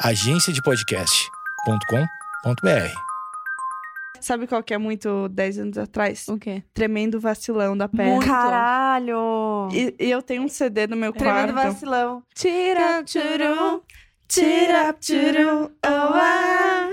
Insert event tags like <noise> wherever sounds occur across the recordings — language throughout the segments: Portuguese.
agenciadepodcast.com.br. Sabe qual que é muito 10 anos atrás? O quê? Tremendo vacilão da Pé. Muito. Caralho! E, e eu tenho um CD no meu Tremendo quarto. vacilão. Tira, tchuru, tira, tchuru, oh, ah.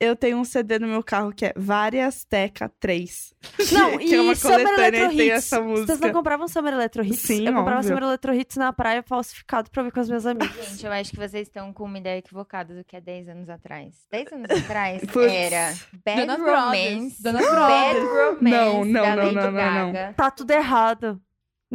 Eu tenho um CD no meu carro que é Várias Teca 3. Não, <laughs> que é uma e Summer coletânea Electro e tem Hits. essa música. Vocês não compravam Summer Electro Hits? Sim, Eu comprava óbvio. Summer Electro Hits na praia falsificado pra ouvir com as minhas amigas. Gente, eu acho que vocês estão com uma ideia equivocada do que é 10 anos atrás. 10 anos <laughs> atrás Putz. era Bad Brothers. Romance. Jonas Bad. Romance Não, não, da não, Lady não, não, não. Tá tudo errado.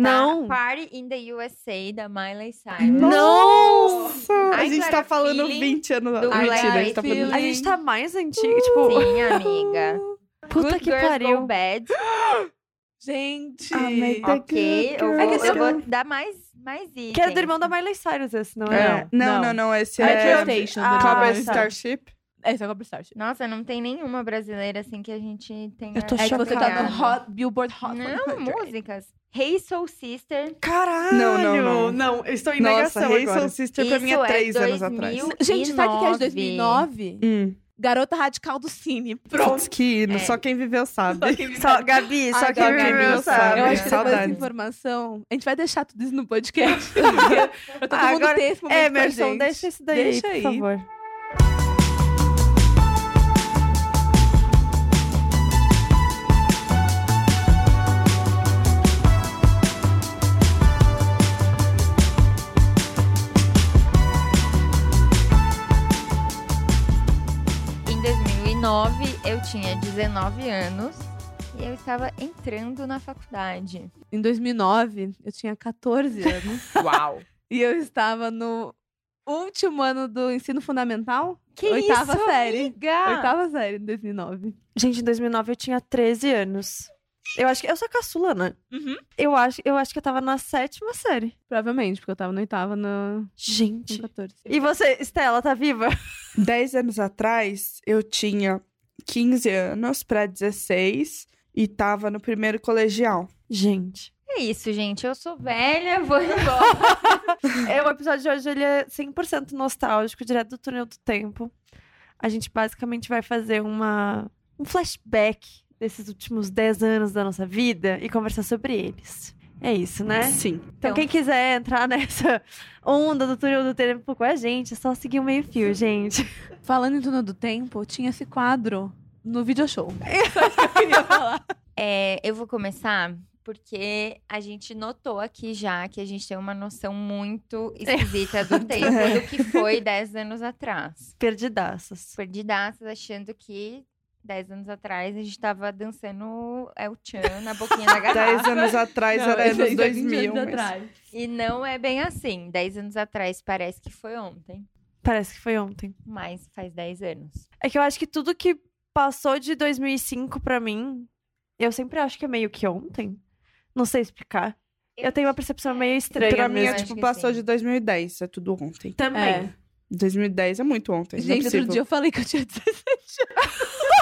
Tá? Não. Party in the USA da Miley Cyrus. Nossa! A gente Clara, tá falando feeling 20 anos. do Ah, mentira, a gente tá falando. A gente tá mais antigo, tipo... Sim, amiga. <gasps> Puta Good que Girls Go pariu. Bad. <gasps> Gente. Ah, Ok, eu vou, É que eu vou dar mais, mais itens. Que é do irmão da Miley Cyrus, esse, não é? É, não, não, não. não, esse Metro é Station. Ah, Cobra. Starship. É o Cobra Starship. Nossa, não tem nenhuma brasileira assim que a gente tenha. Eu tô É que você tá chocada. no Hot, Billboard Hot Não, 100. músicas. Hey Soul Sister. Caralho! Não, não, não. eu estou em Nossa, negação Hey agora. Soul Sister pra mim é Isso 3 anos 2000 atrás. Gente, sabe o que é de 2009? 2009? Hum. Garota Radical do Cine. Pronto, que hino. É. Só quem viveu sabe. Só, Gabi, só Ai, quem Gabi, viveu sabe. Eu acho que depois dessa informação, a gente vai deixar tudo isso no podcast. <laughs> pra todo Ah, mundo agora- ter esse momento É, Emerson, deixa isso daí, Deixa por aí. favor. 2009, eu tinha 19 anos e eu estava entrando na faculdade. Em 2009, eu tinha 14 <laughs> anos. Uau. e eu estava no último ano do ensino fundamental. Que Oitava isso, série. amiga? Oitava série, em 2009. Gente, em 2009 eu tinha 13 anos. Eu acho que eu sou a caçula, né? Uhum. Eu acho, eu acho que eu tava na sétima série. Provavelmente, porque eu tava na oitava, no, no Gente. 14. E você, Estela, tá viva? <laughs> 10 anos atrás, eu tinha 15 anos pra 16 e tava no primeiro colegial. Gente. É isso, gente. Eu sou velha, vou embora. <laughs> É, o episódio de hoje ele é 100% nostálgico, direto do túnel do tempo. A gente basicamente vai fazer uma, um flashback desses últimos 10 anos da nossa vida e conversar sobre eles. É isso, né? Sim. Então, Então- quem quiser entrar <laughs> nessa onda do túnel do tempo com a gente, é só seguir o meio fio, gente. Falando em Túnel do Tempo, tinha esse quadro no video show. <laughs> Isso que eu queria falar. <laughs> É, eu vou começar porque a gente notou aqui já que a gente tem uma noção muito esquisita do tempo do que foi 10 anos atrás. Perdidaças. Perdidaças achando que 10 anos atrás a gente tava dançando El Chan na boquinha da <laughs> 10 garrafa. anos atrás Não, era esse anos aí tá 20 2000. anos mas- atrás. E não é bem assim. 10 anos atrás parece que foi ontem, Parece que foi ontem. mas faz 10 anos. É que eu acho que tudo que passou de 2005 pra mim, eu sempre acho que é meio que ontem. Não sei explicar. Eu tenho uma percepção meio estranha Pra mim, é tipo, passou sim. de 2010. É tudo ontem. Também. É. 2010 é muito ontem. não é Gente, outro dia eu falei que eu tinha 17 <laughs>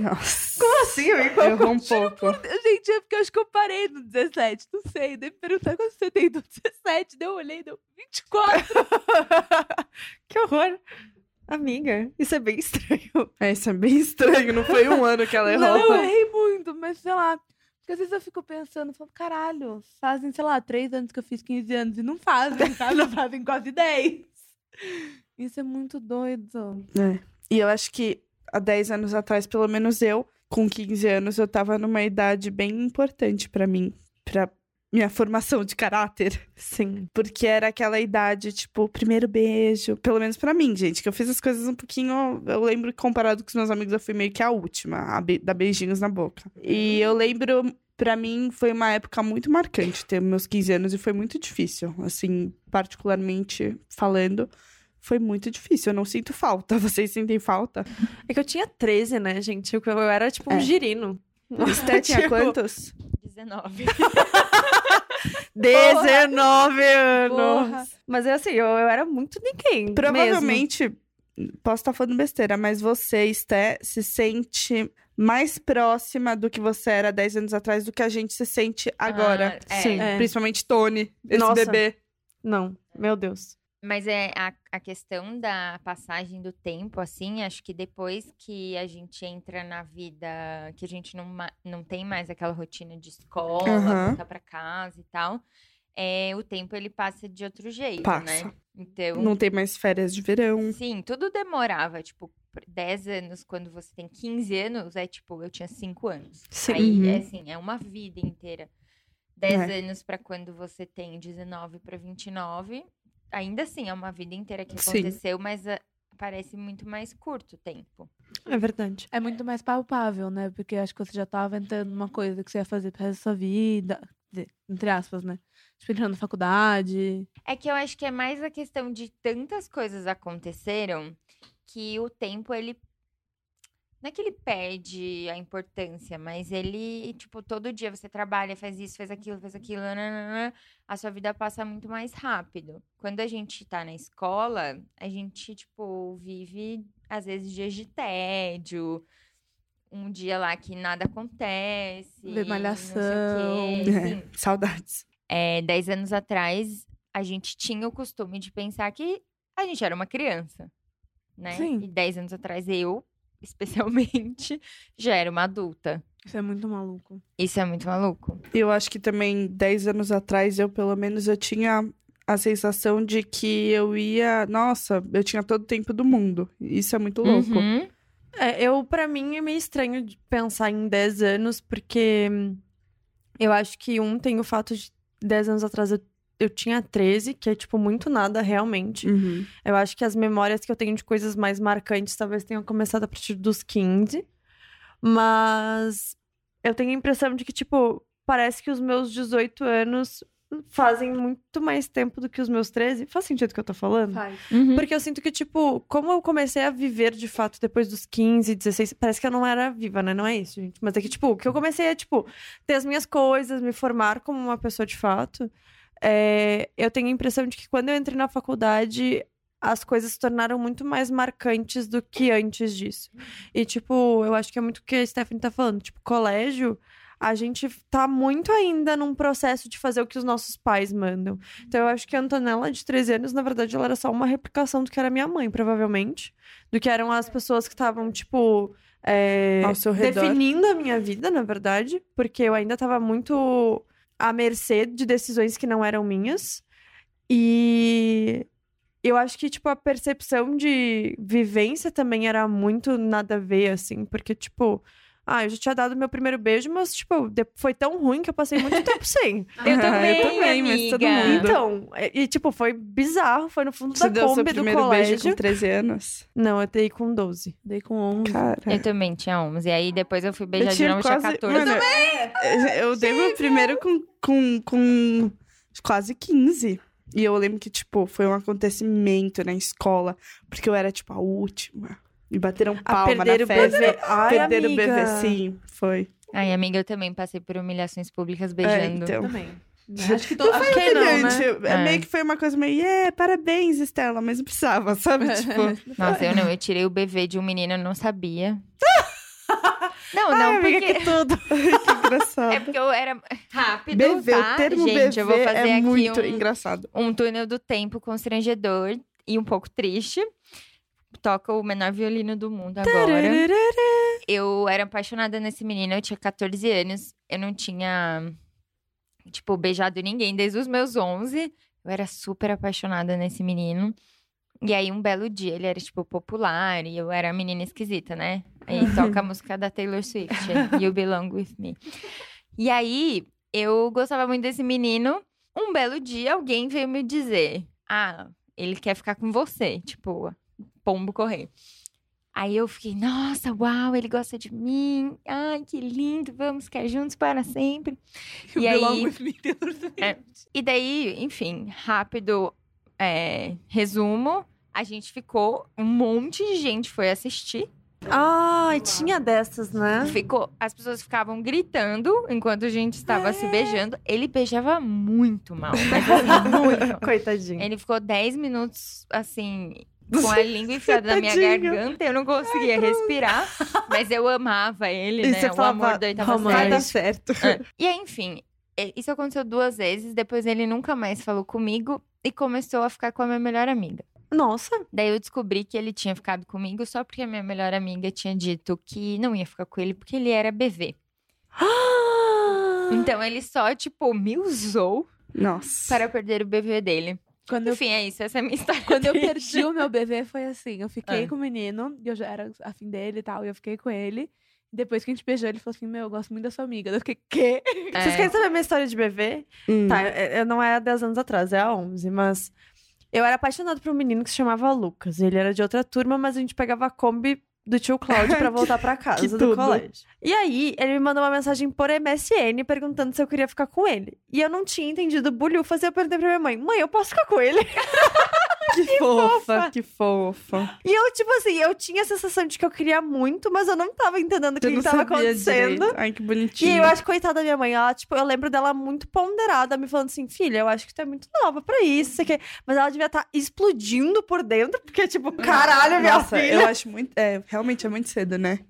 Nossa. Como assim, amigo? Errou um pouco. Gente, é porque eu acho que eu parei no 17, não sei. Daí me perguntaram quando você tem do 17, daí eu olhei, deu 24. <laughs> que horror. Amiga, isso é bem estranho. É, isso é bem estranho. Não foi um ano que ela errou. Não, eu errei muito, mas sei lá. Porque às vezes eu fico pensando, falo, caralho, fazem, sei lá, 3 anos que eu fiz 15 anos e não fazem, sabe? Não fazem quase 10. Isso é muito doido. E eu acho que há 10 anos atrás, pelo menos eu, com 15 anos, eu tava numa idade bem importante pra mim, pra minha formação de caráter, Sim. porque era aquela idade, tipo, primeiro beijo, pelo menos pra mim, gente, que eu fiz as coisas um pouquinho, eu lembro que comparado com os meus amigos, eu fui meio que a última, a be- dar beijinhos na boca. E eu lembro, pra mim, foi uma época muito marcante ter meus 15 anos e foi muito difícil, assim, particularmente falando. Foi muito difícil, eu não sinto falta. <laughs> Vocês sentem falta? É que eu tinha 13, né, gente? Eu, eu era tipo um É. girino. Esté tinha <laughs> Tipo, quantos? 19. 19 <laughs> anos. Porra. Mas é assim, eu, eu era muito ninguém. Provavelmente, posso estar falando besteira, mas você, Esté, se sente mais próxima do que você era 10 anos atrás do que a gente se sente agora. Ah, é. Sim. É. Principalmente Tony, esse Nossa. bebê. Não, meu Deus. Mas é a, a questão da passagem do tempo, assim, acho que depois que a gente entra na vida, que a gente não, não tem mais aquela rotina de escola, Aham. voltar pra casa e tal, é, o tempo ele passa de outro jeito, Passa. né? Então, Não tem mais férias de verão. sim, tudo demorava, tipo, por 10 anos, quando você tem 15 anos, é tipo, eu tinha 5 anos. Sim. Aí, Uhum. é assim, é uma vida inteira. 10 É. anos pra quando você tem 19 pra 29, ainda assim, é uma vida inteira que Sim. aconteceu, mas ah, parece muito mais curto o tempo. É verdade. É muito mais palpável, né? Porque acho que você já tava entrando numa coisa que você ia fazer pro resto da sua vida. Entre aspas, né? Tipo, entrando na faculdade. É que eu acho que é mais a questão de tantas coisas aconteceram que o tempo, ele. Não é que ele perde a importância, mas ele, tipo, todo dia você trabalha, faz isso, faz aquilo, faz aquilo, nananana, a sua vida passa muito mais rápido. Quando a gente tá na escola, a gente, tipo, vive, às vezes, dias de tédio, um dia lá que nada acontece. Vê não Malhação. sei o quê, <laughs> É, saudades. é, 10 anos atrás, a gente tinha o costume de pensar que a gente era uma criança, né? Sim. E 10 anos atrás, eu, especialmente, <laughs> já era uma adulta. Isso é muito maluco. Isso é muito maluco. Eu acho que também 10 anos atrás, eu pelo menos eu tinha a sensação de que eu ia. Nossa, eu tinha todo o tempo do mundo. Isso é muito louco. Uhum. É, eu, pra mim, é meio estranho de pensar em 10 anos, porque eu acho que um tem o fato de 10 anos atrás eu, eu tinha 13, que é, tipo, muito nada realmente. Uhum. Eu acho que as memórias que eu tenho de coisas mais marcantes talvez tenham começado a partir dos 15. Mas eu tenho a impressão de que, tipo, parece que os meus 18 anos fazem muito mais tempo do que os meus 13. Faz sentido o que eu tô falando? Faz. Uhum. Porque eu sinto que, tipo, como eu comecei a viver de fato depois dos 15, 16, parece que eu não era viva, né? Não é isso, gente. Mas é que, tipo, que eu comecei a, tipo, ter as minhas coisas, me formar como uma pessoa de fato. É, eu tenho a impressão de que quando eu entrei na faculdade, as coisas se tornaram muito mais marcantes do que antes disso. E, tipo, eu acho que é muito o que a Stephanie tá falando. Tipo, colégio, a gente tá muito ainda num processo de fazer o que os nossos pais mandam. Então, eu acho que a Antonella, de 13 anos, na verdade, ela era só uma replicação do que era minha mãe, provavelmente. Do que eram as pessoas que estavam, tipo. é, Ao seu redor. definindo a minha vida, na verdade. Porque eu ainda tava muito à mercê de decisões que não eram minhas. E. Eu acho que, tipo, a percepção de vivência também era muito nada a ver, assim, porque, tipo, ah, eu já tinha dado meu primeiro beijo, mas, tipo, foi tão ruim que eu passei muito tempo sem. <laughs> Eu também, eu também, mas todo amiga. mundo. Então, e, e, tipo, foi bizarro, foi no fundo Você da deu seu Kombi do primeiro colégio. beijo com 13 anos? Não, eu dei com 12. Dei com 11. Cara. Eu também tinha 11. Aí depois eu fui Eu beijar de tinha novo, tinha quase. 14. Mano, eu dei meu primeiro com, com, com quase 15. E eu lembro que, tipo, foi um acontecimento na escola. Porque eu era, tipo, a última. E bateram A palma perder na o festa. bebê. Ai, Perderam o amiga. bebê, sim. Foi. Ai, amiga, eu também passei por humilhações públicas É, beijando. então. Também. <laughs> Acho que, to... acho Acho que que não, né? Gente, é. É. meio que foi uma coisa meio, é, parabéns, Estela, mas não precisava, sabe? tipo, <laughs> Nossa, eu não, eu tirei o bebê de um menino, eu não sabia. <laughs> Não, Ai, não, amiga, porque... que tudo. que engraçado. É porque eu era rápido, Bebê, tá? o termo Gente, bebê eu vou fazer é aqui muito um, engraçado. um túnel do tempo constrangedor e um pouco triste. Toca o menor violino do mundo agora. Eu era apaixonada nesse menino, eu tinha 14 anos. Eu não tinha, tipo, beijado ninguém desde os meus 11. Eu era super apaixonada nesse menino. E aí, um belo dia, ele era, tipo, popular e eu era a menina esquisita, né? Aí <laughs> toca a música da Taylor Swift, You Belong With Me. E aí, eu gostava muito desse menino. Um belo dia, alguém veio me dizer: Ah, ele quer ficar com você. Tipo, pombo correr. Aí eu fiquei, nossa, uau, ele gosta de mim. Ai, que lindo, vamos ficar juntos para sempre. <laughs> E aí, É. e daí, enfim, rápido é, resumo. A gente ficou, um monte de gente foi assistir. Ai, tinha dessas, né? Ficou, as pessoas ficavam gritando enquanto a gente estava se beijando. Ele beijava muito mal, <laughs> mas assim, muito. Coitadinho. Ele ficou 10 minutos, assim, com a língua enfiada na minha garganta. Eu não conseguia respirar, mas eu amava ele, E né? você o falava, amor da oitava série. certo. É. E aí, enfim, isso aconteceu duas vezes, depois ele nunca mais falou comigo e começou a ficar com a minha melhor amiga. Nossa. Daí eu descobri que ele tinha ficado comigo só porque a minha melhor amiga tinha dito que não ia ficar com ele porque ele era BV. <gasps> Então ele só, tipo, me usou Nossa. para perder o BV dele. Quando eu, Enfim, é isso, essa é a minha <laughs> história. quando eu perdi o meu bebê, foi assim. Eu fiquei Ah. com o menino, e eu já era afim dele e tal, e eu fiquei com ele. Depois que a gente beijou, ele falou assim, meu, eu gosto muito da sua amiga. Eu fiquei, quê? Vocês É. querem saber a minha história de bebê? Hum. Tá, é- é- não é há 10 anos atrás, é há 11, mas... Eu era apaixonada por um menino que se chamava Lucas. Ele era de outra turma, mas a gente pegava a Kombi do tio Cláudio pra <laughs> voltar pra casa do tudo. colégio. E aí, ele me mandou uma mensagem por MSN perguntando se eu queria ficar com ele. E eu não tinha entendido bulhufas e eu perguntei pra minha mãe, mãe, eu posso ficar com ele? <laughs> <laughs> Que, fofa, fofa. que fofa. E eu, tipo assim, eu tinha a sensação de que eu queria muito, mas eu não tava entendendo o que, que tava acontecendo. direito. Ai, que E bonitinho. eu acho, coitada da minha mãe, ela, tipo, eu lembro dela muito ponderada, me falando assim, filha, eu acho que tu é muito nova pra isso, sei que... mas ela devia estar explodindo por dentro, porque, tipo, caralho, minha Nossa, filha. eu acho muito. É, realmente é muito cedo, né?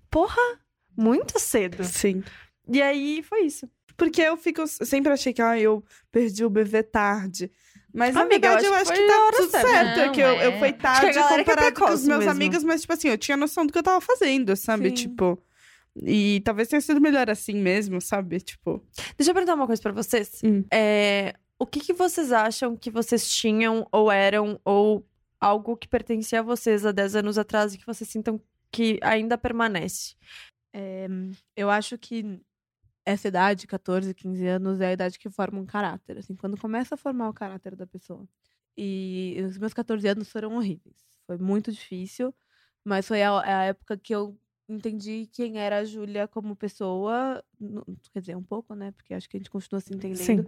Muito cedo. Sim. E aí, foi isso. Porque eu fico. eu sempre achei que ah, eu perdi o bebê tarde. Mas na Amiga, eu verdade eu acho acho que que, foi a tá hora tudo certa. certo. é Não, que eu, eu é. fui Acho que tarde que é comparado com os meus mesmo. amigos, mas, tipo assim, eu tinha noção do que eu tava fazendo, sabe? Sim. Tipo. E talvez tenha sido melhor assim mesmo, sabe? Tipo. Deixa eu perguntar uma coisa pra vocês. Hum. É, o que, que vocês acham que vocês tinham, ou eram, ou algo que pertencia a vocês há 10 anos atrás e que vocês sintam que ainda permanece? É, eu acho que essa idade, 14, 15 anos, é a idade que forma um caráter. Assim, quando começa a formar o caráter da pessoa. E os meus 14 anos foram horríveis. Foi muito difícil, mas foi a, a época que eu entendi quem era a Júlia como pessoa. Quer dizer, um pouco, né? Porque acho que a gente continua se entendendo.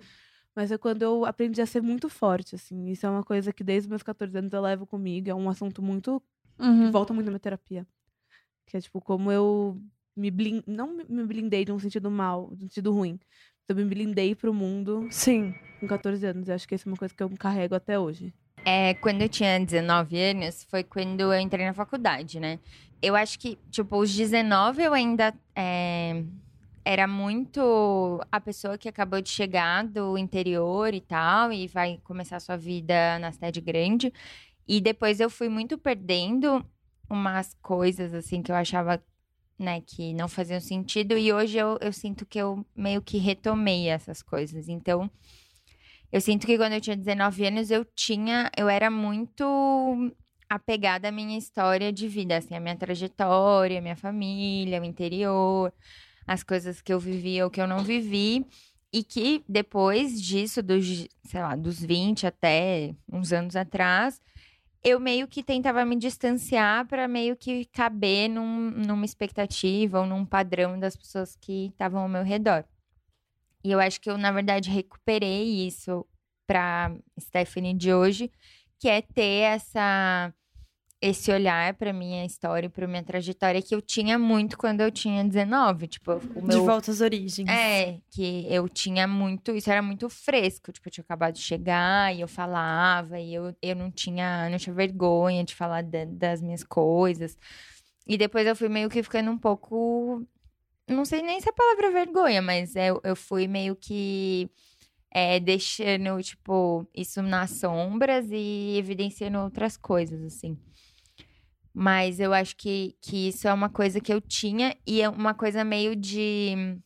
Mas é quando eu aprendi a ser muito forte, assim. Isso é uma coisa que desde os meus 14 anos eu levo comigo. É um assunto muito que volta muito na minha terapia. Que é tipo, como eu me não me- me blindei de um sentido mal, de um sentido ruim. Eu me blindei pro mundo Sim. com 14 anos. Eu acho que essa é uma coisa que eu carrego até hoje. É, quando eu tinha 19 anos, foi quando eu entrei na faculdade, né? Eu acho que, tipo, os 19 eu ainda é, era muito a pessoa que acabou de chegar do interior e tal, e vai começar a sua vida na cidade grande. E depois eu fui muito perdendo umas coisas, assim, que eu achava, né, que não faziam sentido. E hoje eu, eu sinto que eu meio que retomei essas coisas. Então, eu sinto que quando eu tinha 19 anos, eu tinha. Eu era muito apegada à minha história de vida, assim, a minha trajetória, a minha família, o interior, as coisas que eu vivi ou que eu não vivi. E que depois disso, dos, sei lá, dos 20 até uns anos atrás, eu meio que tentava me distanciar para meio que caber num, numa expectativa ou num padrão das pessoas que estavam ao meu redor. E eu acho que eu, na verdade, recuperei isso para Stephanie de hoje, que é ter essa esse olhar para minha história e para minha trajetória que eu tinha muito quando eu tinha 19, tipo, o De meu volta às origens. é, que eu tinha muito, isso era muito fresco, tipo, eu tinha acabado de chegar e eu falava e eu, eu não tinha, não tinha vergonha de falar da- das minhas coisas. E depois eu fui meio que ficando um pouco, não sei nem se a palavra é vergonha, mas eu, eu fui meio que é, deixando, tipo, isso nas sombras e evidenciando outras coisas, assim. Mas eu acho que, que isso é uma coisa que eu tinha e é uma coisa meio de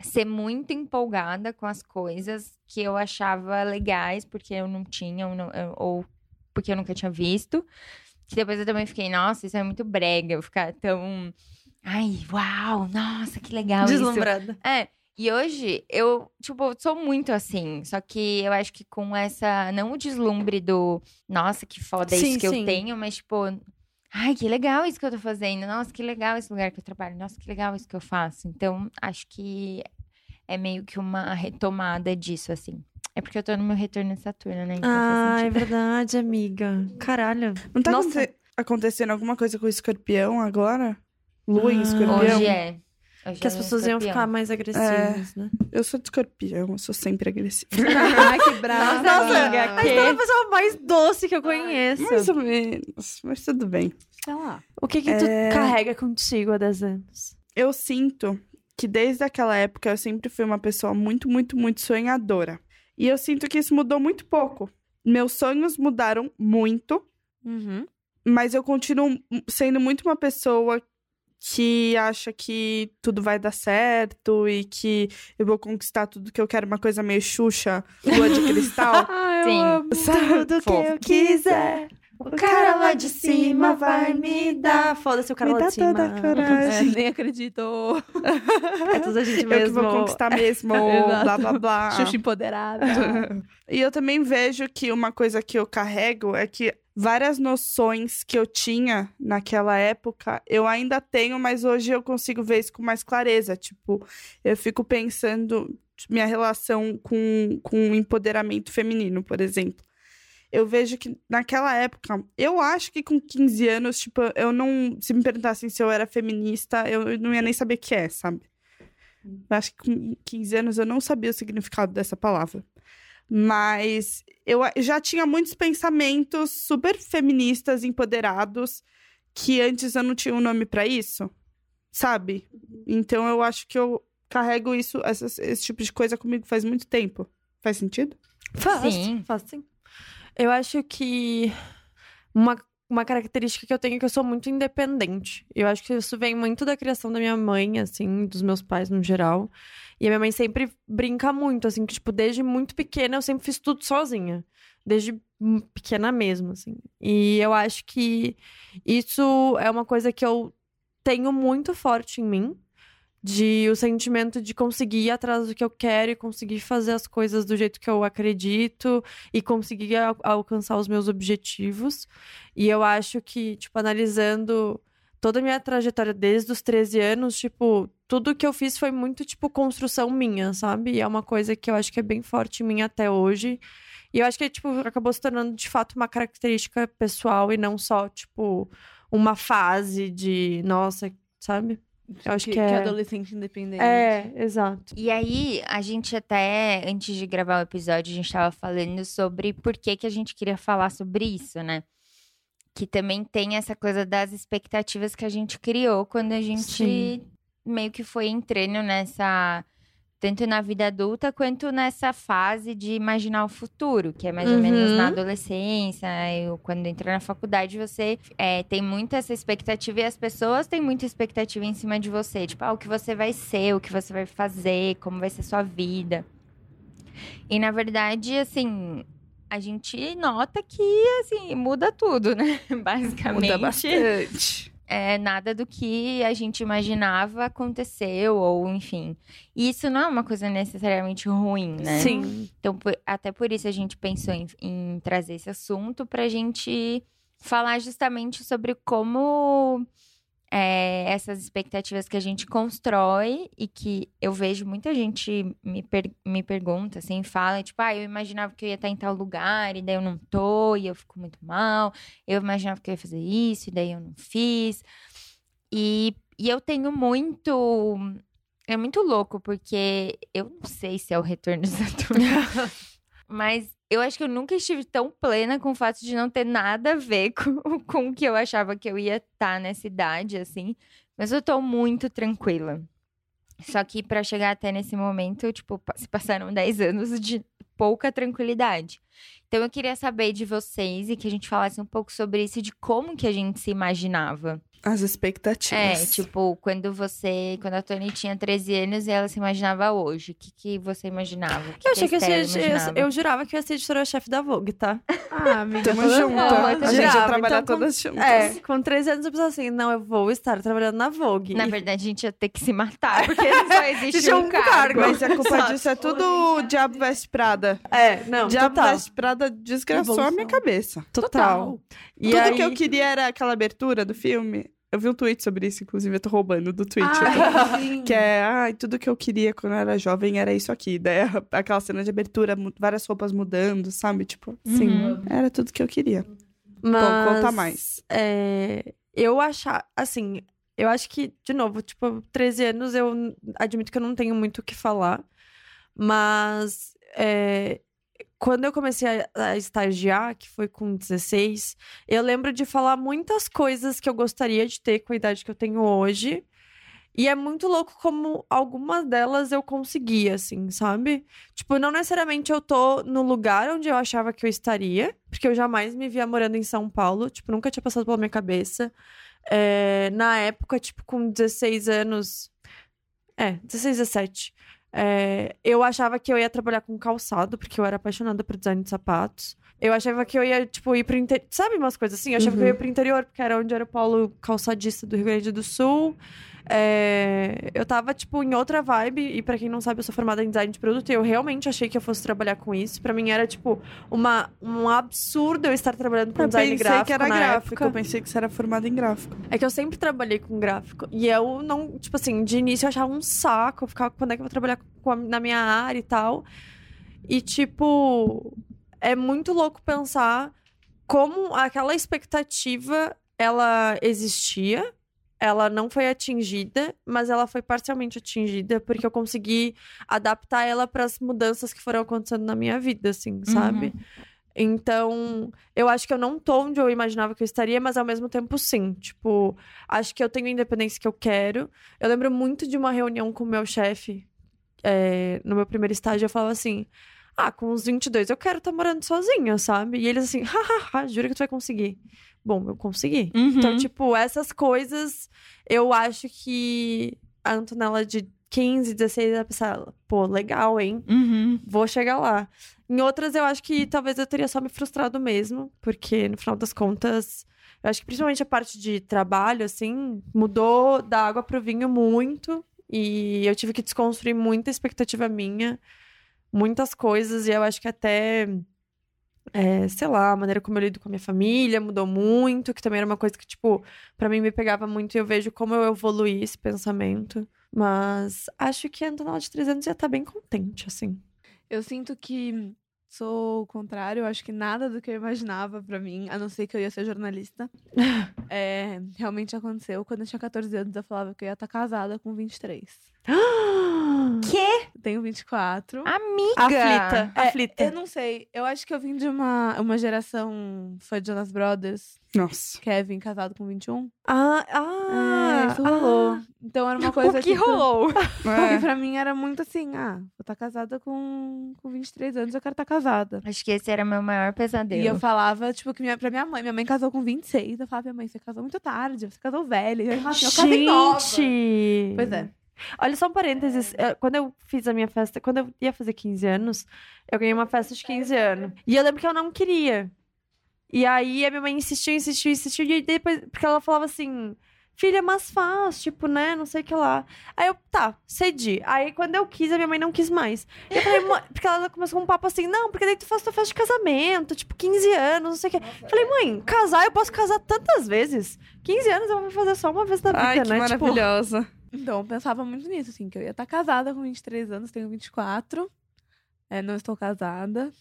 ser muito empolgada com as coisas que eu achava legais, porque eu não tinha, ou, não- ou porque eu nunca tinha visto. Que depois eu também fiquei, nossa, isso é muito brega, eu ficar tão. Ai, uau, nossa, que legal isso. Deslumbrada. É. E hoje eu, tipo, sou muito assim. Só que eu acho que com essa. Não o deslumbre do. Nossa, que foda Sim, isso que sim. eu tenho, mas, tipo. Ai, que legal isso que eu tô fazendo. Nossa, que legal esse lugar que eu trabalho. Nossa, que legal isso que eu faço. Então, acho que é meio que uma retomada disso, assim. É porque eu tô no meu retorno de Saturno, né? Então Ah, é verdade, amiga. Caralho. Não tá Nossa. aconte- acontecendo alguma coisa com o escorpião agora? Lua em Ah. escorpião? Hoje é. Que as é pessoas iam escorpião. ficar mais agressivas, né? Eu sou de escorpião, eu sou sempre agressiva. <laughs> Ai, que brava. Nossa, amiga, A Estela é a pessoa mais doce que eu conheço. Mais ou menos, mas tudo bem. Sei lá. O que que tu É. carrega contigo há 10 anos? Eu sinto que desde aquela época eu sempre fui uma pessoa muito, muito, muito sonhadora. E eu sinto que isso mudou muito pouco. Meus sonhos mudaram muito, Uhum. mas eu continuo sendo muito uma pessoa que acha que tudo vai dar certo e que eu vou conquistar tudo que eu quero, uma coisa meio Xuxa, lua de cristal. <laughs> Ah, eu Sim. amo tudo que Fofo. eu quiser. O cara lá de cima vai me dar. Foda-se o cara Me lá dá de cima. toda a <laughs> coragem. É, nem acredito. <laughs> É tudo a gente Eu que mesmo. vou conquistar mesmo, blá blá blá. Xuxa empoderada. E eu também vejo que uma coisa que eu carrego é que várias noções que eu tinha naquela época, eu ainda tenho, mas hoje eu consigo ver isso com mais clareza. Tipo, eu fico pensando minha relação com, com o empoderamento feminino, por exemplo. Eu vejo que naquela época, eu acho que com 15 anos, tipo, eu não. Se me perguntassem se eu era feminista, eu não ia nem saber o que é, sabe? Eu acho que com 15 anos eu não sabia o significado dessa palavra. Mas eu já tinha muitos pensamentos super feministas, empoderados, que antes eu não tinha um nome pra isso, sabe? Então eu acho que eu carrego isso, essas- esse tipo de coisa comigo faz muito tempo. Faz sentido? Faz, Sim. faz sim. Eu acho que uma, uma característica que eu tenho é que eu sou muito independente. Eu acho que isso vem muito da criação da minha mãe, assim, dos meus pais no geral. E a minha mãe sempre brinca muito, assim, que, tipo, desde muito pequena eu sempre fiz tudo sozinha. Desde pequena mesmo, assim. E eu acho que isso é uma coisa que eu tenho muito forte em mim. De o sentimento de conseguir ir atrás do que eu quero e conseguir fazer as coisas do jeito que eu acredito e conseguir al- alcançar os meus objetivos. E eu acho que, tipo, analisando toda a minha trajetória desde os 13 anos, tipo, tudo que eu fiz foi muito, tipo, construção minha, sabe? E é uma coisa que eu acho que é bem forte em mim até hoje. E eu acho que, tipo, acabou se tornando, de fato, uma característica pessoal e não só, tipo, uma fase de, nossa, sabe? Eu acho que é- adolescente independente. É, exato. E aí, a gente até, antes de gravar o episódio, a gente tava falando sobre por que, que a gente queria falar sobre isso, né? Que também tem essa coisa das expectativas que a gente criou quando a gente Sim. meio que foi entrando nessa. Tanto na vida adulta quanto nessa fase de imaginar o futuro, que é mais ou menos Uhum. na adolescência. Eu, quando entra na faculdade, você é, tem muito essa expectativa e as pessoas têm muita expectativa em cima de você. Tipo, ah, o que você vai ser, o que você vai fazer, como vai ser sua vida. E na verdade, assim, a gente nota que, assim, muda tudo, né? <laughs> Basicamente. Muda bastante. É, nada do que a gente imaginava aconteceu, ou enfim. E isso não é uma coisa necessariamente ruim, né? Sim. Então, por- até por isso a gente pensou em, em trazer esse assunto pra gente falar justamente sobre como é, essas expectativas que a gente constrói e que eu vejo muita gente me, per- me pergunta, assim, fala, tipo, ah, eu imaginava que eu ia estar em tal lugar e daí eu não tô e eu fico muito mal. Eu imaginava que eu ia fazer isso e daí eu não fiz. E, e eu tenho muito. É muito louco, porque eu não sei se é o retorno <laughs> de Saturno. <laughs> mas eu acho que eu nunca estive tão plena com o fato de não ter nada a ver <laughs> com, com o que eu achava que eu ia estar nessa idade, assim. Mas eu tô muito tranquila. Só que pra chegar até nesse momento, tipo, se passaram <laughs> 10 anos de pouca tranquilidade. Então eu queria saber de vocês e que a gente falasse um pouco sobre isso, de como que a gente se imaginava. As É, expectativas. tipo, quando você, quando a Tony tinha 13 anos e ela se imaginava hoje, o que, que você imaginava? Que Eu que achei que eu, ia- eu, imaginava? eu jurava que eu ia ser editora-chefe da Vogue, tá? <laughs> Ah, amiga. Tamo junto. Não, a eu gente ia trabalhar então, com- todas juntas. É, com 13 anos eu pensava assim, não, eu vou estar trabalhando na Vogue. Na verdade, a gente ia ter que se matar, porque só <laughs> existe um um cargo. cargo. Mas a culpa Exato. disso é tudo o Diabo Veste Prada. É, não, Diabo total. Veste Prada desgraçou a minha cabeça. Total. E Tudo aí... que eu queria era aquela abertura do filme. Eu vi um tweet sobre isso, inclusive, eu tô roubando do. Ai, sim. Que é, ai, tudo que eu queria quando eu era jovem era isso aqui. Daí aquela cena de abertura, várias roupas mudando, sabe? Tipo, Sim. Uhum. era tudo que eu queria. Mas... Bom, conta mais. é, eu achar, assim, eu acho que, de novo, tipo, 13 anos eu admito que eu não tenho muito o que falar, mas é, quando eu comecei a, a estagiar, que foi com 16, eu lembro de falar muitas coisas que eu gostaria de ter com a idade que eu tenho hoje. E é muito louco como algumas delas eu consegui, assim, sabe? Tipo, não necessariamente eu tô no lugar onde eu achava que eu estaria, porque eu jamais me via morando em São Paulo, tipo, nunca tinha passado pela minha cabeça. É, na época, tipo, com 16 anos. É, 16, 17. É, eu achava que eu ia trabalhar com calçado, porque eu era apaixonada por design de sapatos. Eu achava que eu ia, tipo, ir pro interior. Sabe umas coisas assim? Eu achava que eu ia pro interior, porque era onde era o polo calçadista do Rio Grande do Sul. É, Eu tava, tipo, em outra vibe. E pra quem não sabe, eu sou formada em design de produto. E eu realmente achei que eu fosse trabalhar com isso. Pra mim era, tipo, uma, um absurdo eu estar trabalhando com Eu design pensei gráfico que era gráfico. época. Eu pensei que você era formada em gráfico. É que eu sempre trabalhei com gráfico. E eu não, tipo assim, de início eu achava um saco. Eu ficava, quando é que eu vou trabalhar com a- na minha área e tal. E, tipo, é muito louco pensar como aquela expectativa, ela existia. Ela não foi atingida, mas ela foi parcialmente atingida porque eu consegui adaptar ela para as mudanças que foram acontecendo na minha vida, assim, sabe? Então, eu acho que eu não tô onde eu imaginava que eu estaria, mas ao mesmo tempo sim. Tipo, acho que eu tenho a independência que eu quero. Eu lembro muito de uma reunião com o meu chefe é, no meu primeiro estágio. Eu falava assim: Ah, com uns 22 eu quero estar morando sozinha, sabe? E eles assim: Hahaha, jura que tu vai conseguir. Bom, eu consegui. Então, tipo, essas coisas, eu acho que a Antonella de 15, 16 vai pensar: pô, legal, hein? Uhum. vou chegar lá. Em outras, eu acho que talvez eu teria só me frustrado mesmo, porque no final das contas, eu acho que principalmente a parte de trabalho, assim, mudou da água pro vinho muito. E eu tive que desconstruir muita expectativa minha, muitas coisas, e eu acho que até. é, sei lá, a maneira como eu lido com a minha família mudou muito, que também era uma coisa que, tipo, pra mim me pegava muito e eu vejo como eu evoluí esse pensamento. Mas acho que a Antonella de 3 anos ia estar bem contente, assim. Eu sinto que sou o contrário, acho que nada do que eu imaginava pra mim, a não ser que eu ia ser jornalista, é, <laughs> realmente aconteceu. Quando eu tinha 14 anos, eu falava que eu ia estar casada com 23. <gasps> Que? Tenho 24. Amiga! Aflita, É, aflita. Eu não sei, eu acho que eu vim de uma, uma geração fã de Jonas Brothers, Nossa. Kevin casado com 21. Ah, ah, é, isso rolou. Então era uma coisa o que tipo, rolou? <laughs> E É. pra mim era muito assim, ah, vou estar casada com, com 23 anos, eu quero estar casada. Acho que esse era meu maior pesadelo. E eu falava, tipo, que minha, pra minha mãe, minha mãe casou com 26. Eu falava, minha mãe, você casou muito tarde, você casou velha. Eu falava assim, eu casei nova. Gente! Pois é. Olha só um parênteses. eh, Quando eu fiz a minha festa, quando eu ia fazer 15 anos, eu ganhei uma festa de 15 anos. E eu lembro que eu não queria. E aí a minha mãe insistiu, insistiu, insistiu. E depois, porque ela falava assim. Filha, mas faz, tipo, né? Não sei o que lá. Aí eu, tá, cedi. Aí quando eu quis, a minha mãe não quis mais. E eu falei, <laughs> porque ela começou com um papo assim, não, porque daí tu faz tua festa de casamento, tipo, 15 anos, não sei o que. Falei, mãe, casar, eu posso casar tantas vezes. 15 anos eu vou fazer só uma vez na vida, Ai, que né? Tipo, maravilhosa. Então, eu pensava muito nisso, assim, que eu ia estar casada com 23 anos, tenho 24. É, não estou casada.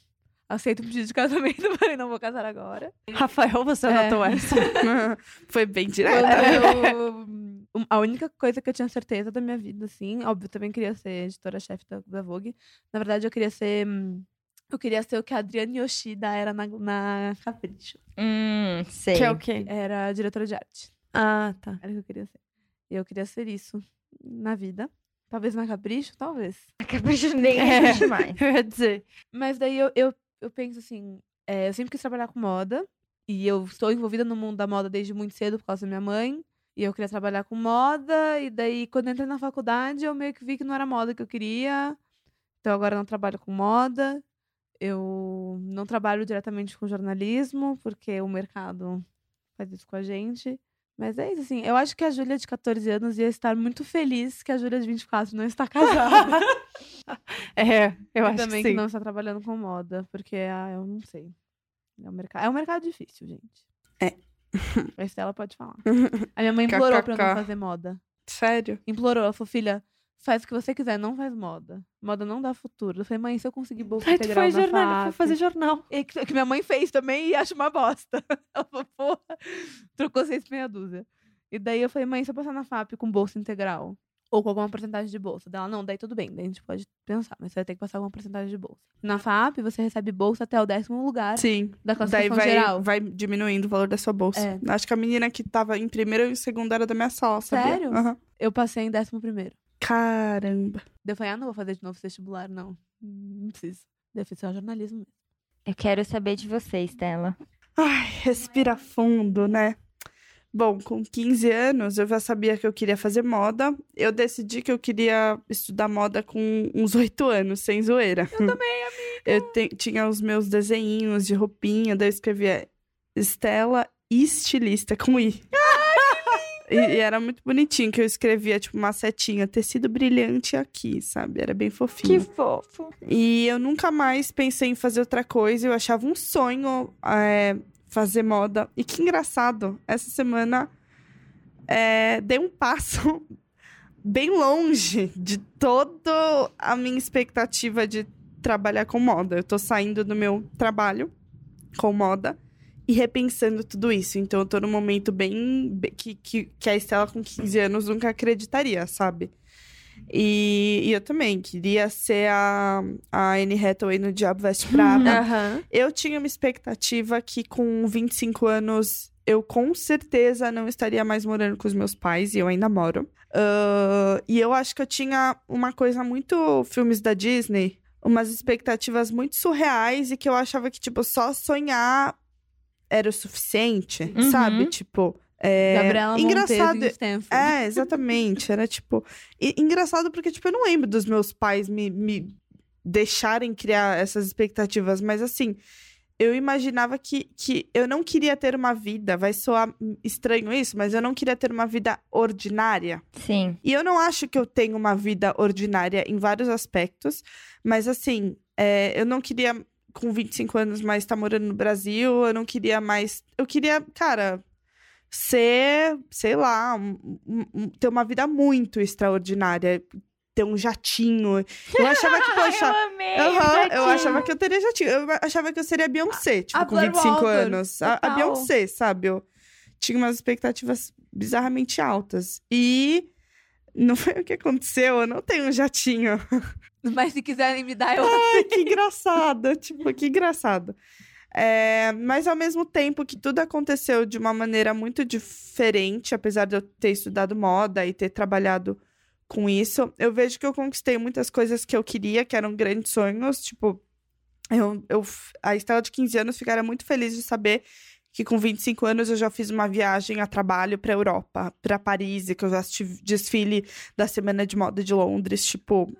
Aceito o pedido de <laughs> casamento, porém não vou casar agora. Rafael, você É. anotou essa? <laughs> Foi bem direto. eu- um, A única coisa que eu tinha certeza da minha vida, assim, óbvio, eu também queria ser editora-chefe da, da Vogue. Na verdade, eu queria ser. hum, Eu queria ser o que a Adriane Yoshida era na, na Capricho. Hum, sei. Que é o quê? Era diretora de arte. Ah, tá. Era o que eu queria ser. Eu queria ser isso na vida. Talvez na Capricho, talvez. <laughs> Capricho nem É. existe mais. <laughs> Eu ia dizer. Mas daí eu, eu, eu penso assim, é, eu sempre quis trabalhar com moda. E eu estou envolvida no mundo da moda desde muito cedo por causa da minha mãe. E eu queria trabalhar com moda. E daí, quando eu entrei na faculdade, eu meio que vi que não era moda que eu queria. Então agora eu não trabalho com moda. Eu não trabalho diretamente com jornalismo, porque o mercado faz isso com a gente. Mas é isso, assim. Eu acho que a Júlia de 14 anos ia estar muito feliz que a Júlia de 24 não está casada. <laughs> É, eu E acho também que sim. não está trabalhando com moda, porque ah, eu não sei. É um, mercado, é um mercado difícil, gente. É. A Estela pode falar. <laughs> A minha mãe implorou pra eu não fazer moda. Sério? Implorou. Ela falou, filha, faz o que você quiser, não faz moda. Moda não dá futuro. Eu falei, mãe, se eu conseguir bolsa Aí tu integral foi na jornal, FAP... fazer jornal. Que, que minha mãe fez também e acha uma bosta. <laughs> Ela falou, porra, trocou seis meia dúzia. E daí eu falei, mãe, se eu passar na FAP com bolsa integral, Ou com alguma porcentagem de bolsa. Dela, não, daí tudo bem, daí a gente pode pensar, mas você vai ter que passar alguma porcentagem de bolsa. Na FAP, você recebe bolsa até o décimo lugar Sim. da Daí classificação vai, geral. vai diminuindo o valor da sua bolsa. É. Acho que a menina que tava em primeiro e segundo era da minha sala, sabia? Sério? Aham. Eu passei em décimo primeiro. Caramba. Eu falei, ah, não vou fazer de novo vestibular, não. Não preciso. Deve ser jornalismo mesmo. Eu quero saber de você, Stella. Ai, respira fundo, né? Bom, com 15 anos eu já sabia que eu queria fazer moda. Eu decidi que eu queria estudar moda com uns 8 anos, sem zoeira. Eu também, amiga. Eu te- tinha os meus desenhinhos de roupinha, daí eu escrevia Estela Estilista com I. E, e era muito bonitinho que eu escrevia, tipo, uma setinha, tecido brilhante aqui, sabe? Era bem fofinho. fofo. E eu nunca mais pensei em fazer outra coisa. Eu achava um sonho é, fazer moda. E que engraçado, essa semana é, dei um passo <laughs> bem longe de toda a minha expectativa de trabalhar com moda. Eu tô saindo do meu trabalho com moda e repensando tudo isso. Então eu tô num momento bem. be- que, que, que a Estela com 15 anos nunca acreditaria, sabe? E, e eu também queria ser a, a Anne Hathaway no Diabo Veste <laughs> Prada. Aham. Eu tinha uma expectativa que com 25 anos eu com certeza não estaria mais morando com os meus pais, e eu ainda moro. Ah, e eu acho que eu tinha uma coisa muito filmes da Disney, umas expectativas muito surreais e que eu achava que, tipo, só sonhar era o suficiente, Uhum. sabe? Tipo. É... Gabriela engraçado. Monteiro. É, exatamente. Era tipo. e- engraçado porque, tipo, eu não lembro dos meus pais me, me deixarem criar essas expectativas, mas assim. Eu imaginava que, que eu não queria ter uma vida, vai soar estranho isso, mas eu não queria ter uma vida ordinária. Sim. E eu não acho que eu tenho uma vida ordinária em vários aspectos, mas assim, é, eu não queria, com 25 anos, mais estar morando no Brasil, eu não queria mais. Eu queria, cara, ser, sei lá, um- um- ter uma vida muito extraordinária, ter um jatinho. Eu achava que, <laughs> poxa. eu amei. Aham, eu achava que eu teria jatinho. Eu achava que eu seria Beyoncé, tipo, a com Blair 25 Waldorf, anos. A, a. Beyoncé, sabe? Eu tinha umas expectativas bizarramente altas. E não foi o que aconteceu, eu não tenho um jatinho. <laughs> Mas se quiserem me dar, eu. Ai, que engraçado, <laughs> tipo, que engraçado. É, mas ao mesmo tempo que tudo aconteceu de uma maneira muito diferente, apesar de eu ter estudado moda e ter trabalhado com isso, eu vejo que eu conquistei muitas coisas que eu queria, que eram grandes sonhos. Tipo, eu, eu, a Estela de 15 anos ficaria muito feliz de saber que com 25 anos eu já fiz uma viagem a trabalho para Europa, para Paris, e que eu já tive desfile da Semana de Moda de Londres. Tipo,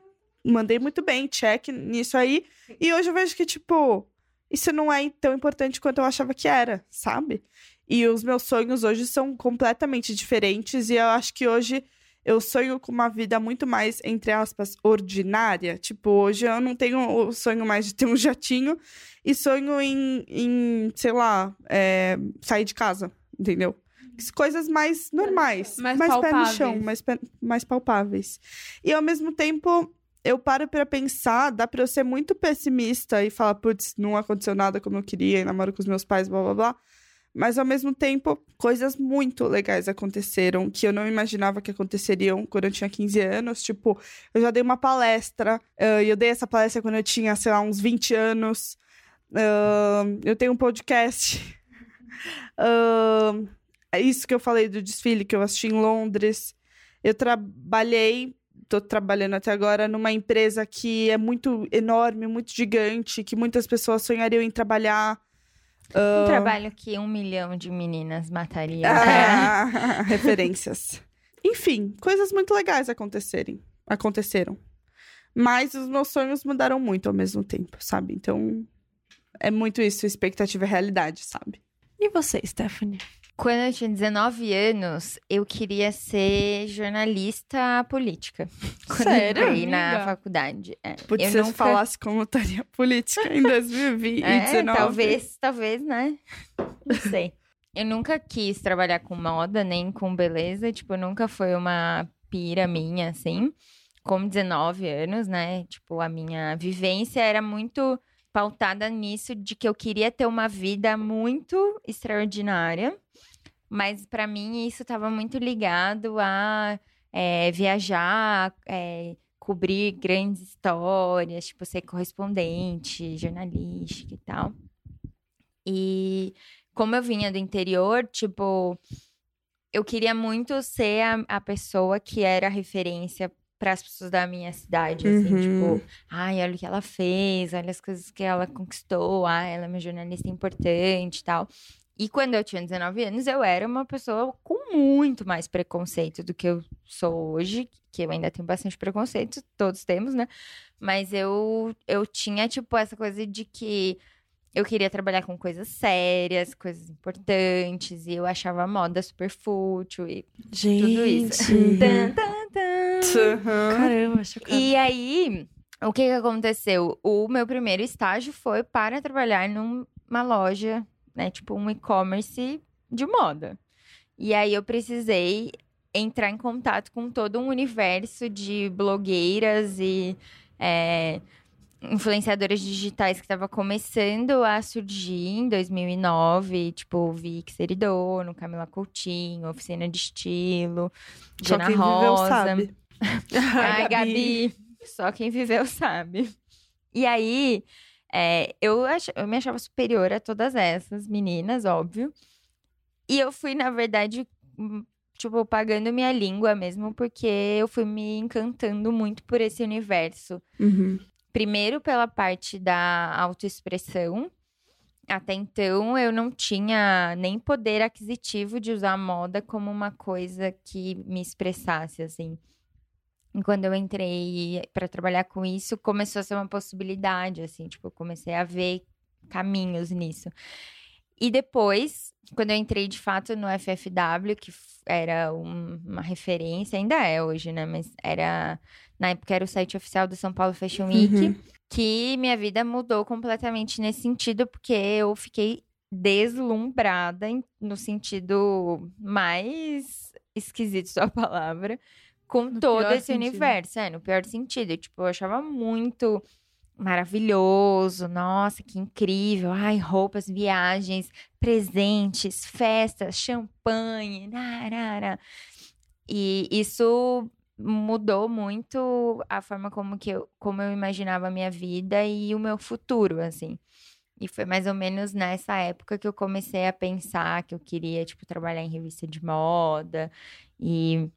mandei muito bem, check nisso aí. E hoje eu vejo que, tipo, isso não é tão importante quanto eu achava que era, sabe? E os meus sonhos hoje são completamente diferentes. E eu acho que hoje eu sonho com uma vida muito mais, entre aspas, ordinária. Tipo, hoje eu não tenho o sonho mais de ter um <laughs> jatinho e sonho em, em sei lá, é, sair de casa, entendeu? Coisas mais normais, Mais mais, pé no chão, mais, mais palpáveis. E ao mesmo tempo, eu paro pra pensar, dá pra eu ser muito pessimista e falar, putz, não aconteceu nada como eu queria, e namoro com os meus pais, blá blá blá. Mas ao mesmo tempo, coisas muito legais aconteceram que eu não imaginava que aconteceriam quando eu tinha 15 anos. Tipo, eu já dei uma palestra, e eu dei essa palestra quando eu tinha, sei lá, uns 20 anos. Eu tenho um podcast. <laughs> É isso que eu falei do desfile que eu assisti em Londres. Eu trabalhei, tô trabalhando até agora, numa empresa que é muito enorme, muito gigante, que muitas pessoas sonhariam em trabalhar. Um trabalho que um milhão de meninas mataria. Ah, <laughs> referências. Enfim, coisas muito legais acontecerem, aconteceram. Mas os meus sonhos mudaram muito ao mesmo tempo, sabe? Então, é muito isso, expectativa e realidade, sabe? E você, Stephanie? Quando eu tinha 19 anos, eu queria ser jornalista política. <laughs> Quando Sério, eu entrei na faculdade. É, Putz, eu se eu nunca... falasse como estaria <laughs> política em 2019. É, talvez, talvez, né? Não sei. Eu nunca quis trabalhar com moda, nem com beleza. Tipo, nunca foi uma pira minha, assim. Com 19 anos, né? Tipo, a minha vivência era muito pautada nisso de que eu queria ter uma vida muito extraordinária. Mas pra mim isso estava muito ligado a é, viajar, é, cobrir grandes histórias, tipo, ser correspondente, jornalística e tal. E como eu vinha do interior, tipo, eu queria muito ser a, a pessoa que era referência para as pessoas da minha cidade, assim, Uhum. tipo, ai, olha o que ela fez, olha as coisas que ela conquistou, ah, ela é uma jornalista importante e tal. E quando eu tinha 19 anos, eu era uma pessoa com muito mais preconceito do que eu sou hoje, que eu ainda tenho bastante preconceito, todos temos, né? Mas eu, eu tinha, tipo, essa coisa de que eu queria trabalhar com coisas sérias, coisas importantes, e eu achava a moda super fútil e Gente. tudo isso. <laughs> Tan, tan, tan. Caramba, chocada. E aí, o que, que aconteceu? O meu primeiro estágio foi para trabalhar numa loja, né? Tipo, um e-commerce de moda. E aí eu precisei entrar em contato com todo um universo de blogueiras e é, influenciadoras digitais que estava começando a surgir em 2009, tipo Vic Seridono, Camila Coutinho, Oficina de Estilo, Só Diana Rosa. sabe. <laughs> Ai, <laughs> Gabi. Só quem viveu sabe. E aí, é, eu, ach... eu me achava superior a todas essas meninas, óbvio. E eu fui, na verdade, hum, tipo, pagando minha língua mesmo, porque eu fui me encantando muito por esse universo. Uhum. Primeiro, pela parte da autoexpressão. Até então, eu não tinha nem poder aquisitivo de usar a moda como uma coisa que me expressasse, assim. Quando eu entrei para trabalhar com isso, começou a ser uma possibilidade, assim, tipo, eu comecei a ver caminhos nisso. E depois, quando eu entrei de fato no FFW, que era um- uma referência, ainda é hoje, né? Mas era, na época era o site oficial do São Paulo Fashion Week, Uhum. que minha vida mudou completamente nesse sentido, porque eu fiquei deslumbrada no sentido mais esquisito da palavra, com No todo esse sentido. universo, é, no pior sentido. Tipo, eu achava muito maravilhoso, nossa, que incrível. Ai, roupas, viagens, presentes, festas, champanhe, narara. E isso mudou muito a forma como que eu, como eu imaginava a minha vida e o meu futuro, assim. E foi mais ou menos nessa época que eu comecei a pensar que eu queria, tipo, trabalhar em revista de moda e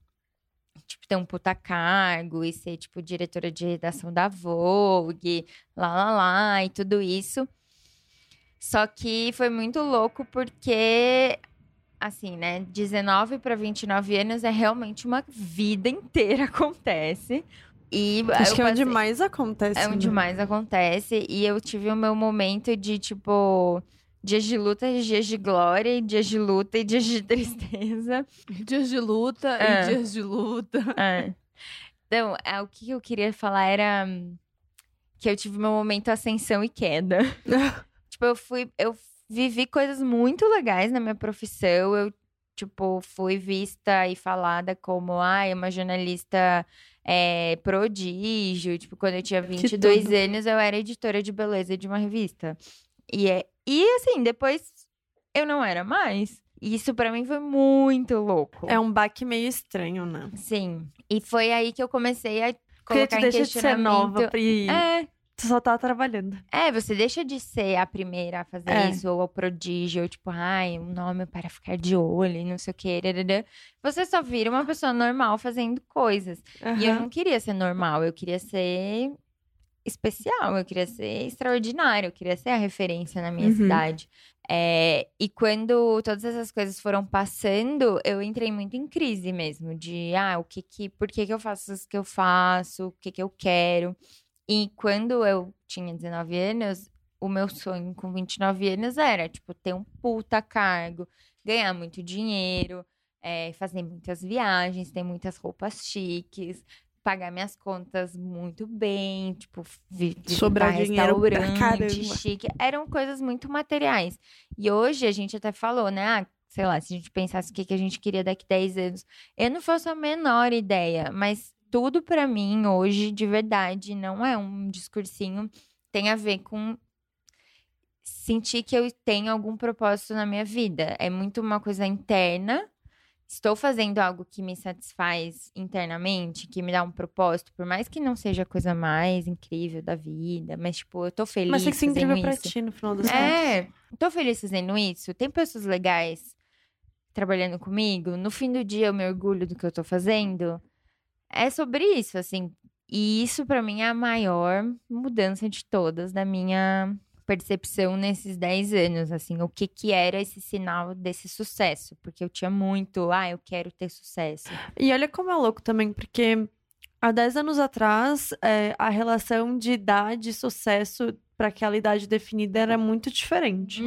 tipo, ter um puta cargo e ser, tipo, diretora de redação da Vogue, lá, lá, lá, e tudo isso. Só que foi muito louco porque, assim, né, 19 para 29 anos é realmente uma vida inteira <laughs> acontece. E Acho que é onde mais acontece. é onde né? mais acontece. E eu tive o meu momento de, tipo, dias de luta, dias de glória, e dias de luta e dias de <laughs> tristeza. Dias de luta É. e dias de luta. É. <laughs> Então, é, o que eu queria falar era hum, que eu tive meu momento ascensão e queda. <laughs> tipo, eu fui. Eu vivi coisas muito legais na minha profissão. Eu, tipo, fui vista e falada como, ai, uma jornalista é, prodígio. Tipo, quando eu tinha 22 tudo. anos, eu era editora de beleza de uma revista. E, é, e assim, depois eu não era mais. E isso pra mim foi muito louco. É um baque meio estranho, né? Sim. E foi aí que eu comecei a Porque colocar tu em deixa de ser nova e É, tu só tá trabalhando. é, você deixa de ser a primeira a fazer É. isso, ou o prodígio, ou tipo, ai, um nome para ficar de olho, e não sei o que. Você só vira uma pessoa normal fazendo coisas. E eu não queria ser normal, eu queria ser especial, eu queria ser extraordinário, eu queria ser a referência na minha Uhum. cidade. É, e quando todas essas coisas foram passando, eu entrei muito em crise mesmo, de ah, o que que, por que que eu faço isso que eu faço, o que que eu quero. E quando eu tinha 19 anos, o meu sonho com 29 anos era, tipo, ter um puta cargo, ganhar muito dinheiro, é, fazer muitas viagens, ter muitas roupas chiques, pagar minhas contas muito bem, tipo, Sobrar dinheiro restaurante chique. Eram coisas muito materiais. E hoje a gente até falou, né? Ah, sei lá, se a gente pensasse o que, que a gente queria daqui 10 anos. Eu não faço a menor ideia, mas tudo pra mim hoje, de verdade, não é um discursinho, tem a ver com sentir que eu tenho algum propósito na minha vida. É muito uma coisa interna estou fazendo algo que me satisfaz internamente, que me dá um propósito, por mais que não seja a coisa mais incrível da vida, mas tipo, eu tô feliz Mas tem que ser incrível pra isso. ti, no final das contas. É, tô feliz fazendo isso. Tem pessoas legais trabalhando comigo. No fim do dia, eu me orgulho do que eu tô fazendo. É sobre isso, assim. E isso, pra mim, é a maior mudança de todas da minha percepção nesses 10 anos, assim, o que que era esse sinal desse sucesso, porque eu tinha muito, ah, eu quero ter sucesso. E olha como é louco também, porque há 10 anos atrás, é, a relação de idade e sucesso para aquela idade definida era muito diferente.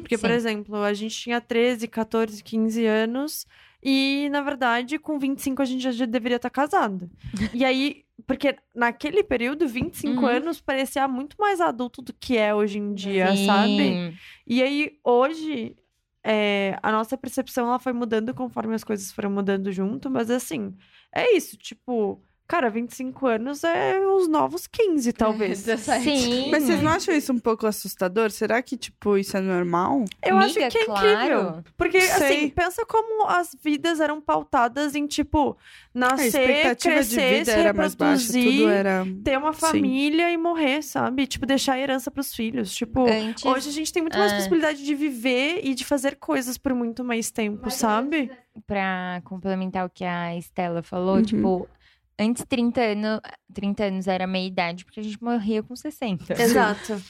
Porque, por Sim. exemplo, a gente tinha 13, 14, 15 anos e, na verdade, com 25 a gente já deveria estar casado. e aí, porque naquele período, 25 Uhum. anos parecia muito mais adulto do que é hoje em dia, sabe? Sim. E aí, hoje, é, a nossa percepção ela foi mudando conforme as coisas foram mudando junto, mas assim, é isso, tipo, cara, 25 anos é os novos 15, talvez. <laughs> 17. Sim. Mas vocês não acham isso um pouco assustador? Será que, tipo, isso é normal? Eu acho Amiga, que é claro. incrível. Porque, assim, Sei. pensa como as vidas eram pautadas em, tipo, A nascer, expectativa crescer, de vida se era mais baixa, reproduzir, tudo era. ter uma Sim. família e morrer, sabe? Tipo, deixar herança pros filhos. Tipo, Antes, hoje a gente tem muito mais É. possibilidade de viver e de fazer coisas por muito mais tempo, sabe? pra complementar o que a Estela falou, Uhum. tipo, antes 30 anos, 30 anos era meia idade, porque a gente morria com 60. <laughs> Exato.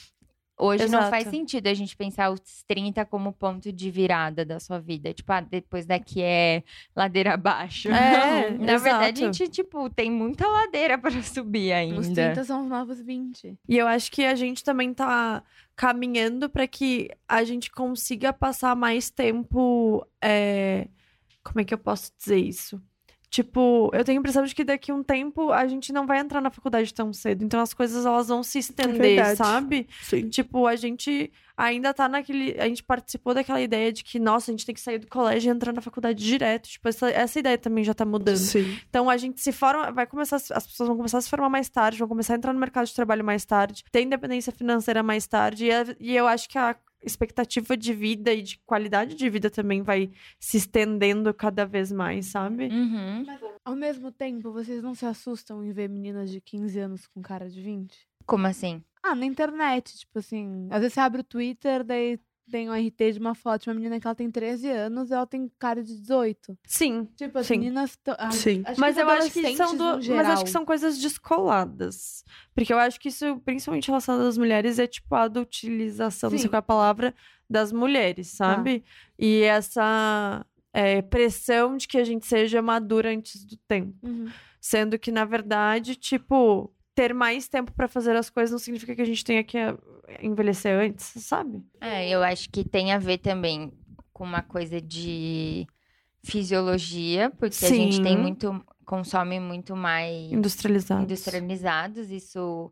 Hoje não faz Exato. sentido a gente pensar os 30 como ponto de virada da sua vida. Tipo, ah, depois daqui é ladeira abaixo. É, <laughs> Na verdade, a exato. gente, tipo, tem muita ladeira para <laughs> subir ainda. Os 30 são os novos 20. E eu acho que a gente também tá caminhando para que a gente consiga passar mais tempo. é, Como é que eu posso dizer isso? Tipo, eu tenho a impressão de que daqui a um tempo a gente não vai entrar na faculdade tão cedo. Então as coisas elas vão se estender, verdade. sabe? Sim. Tipo, a gente ainda tá naquele. A gente participou daquela ideia de que, nossa, a gente tem que sair do colégio e entrar na faculdade direto. Tipo, essa, essa ideia também já tá mudando. Sim. Então a gente se forma, vai começar, as pessoas vão começar a se formar mais tarde, vão começar a entrar no mercado de trabalho mais tarde, ter independência financeira mais tarde, e, é- e eu acho que a expectativa de vida e de qualidade de vida também vai se estendendo cada vez mais, sabe? Uhum. Ao mesmo tempo, vocês não se assustam em ver meninas de 15 anos com cara de 20? Como assim? Ah, na internet, tipo assim. Às vezes você abre o Twitter, daí tem um RT de uma foto de uma menina que ela tem 13 anos e ela tem cara de 18. Sim. Tipo, as Sim. meninas. ah, Sim. acho Mas eu acho que são no mas acho que são coisas descoladas. Porque eu acho que isso, principalmente relacionado às mulheres, é tipo a adultilização, não sei Sim. qual é a palavra, das mulheres, sabe? E essa é, pressão de que a gente seja madura antes do tempo. Uhum. Sendo que, na verdade, tipo, ter mais tempo pra fazer as coisas não significa que a gente tenha que eh, envelhecer antes, sabe? É, eu acho que tem a ver também com uma coisa de fisiologia, porque a gente tem Sim. muito, consome muito mais Industrializado. industrializados, isso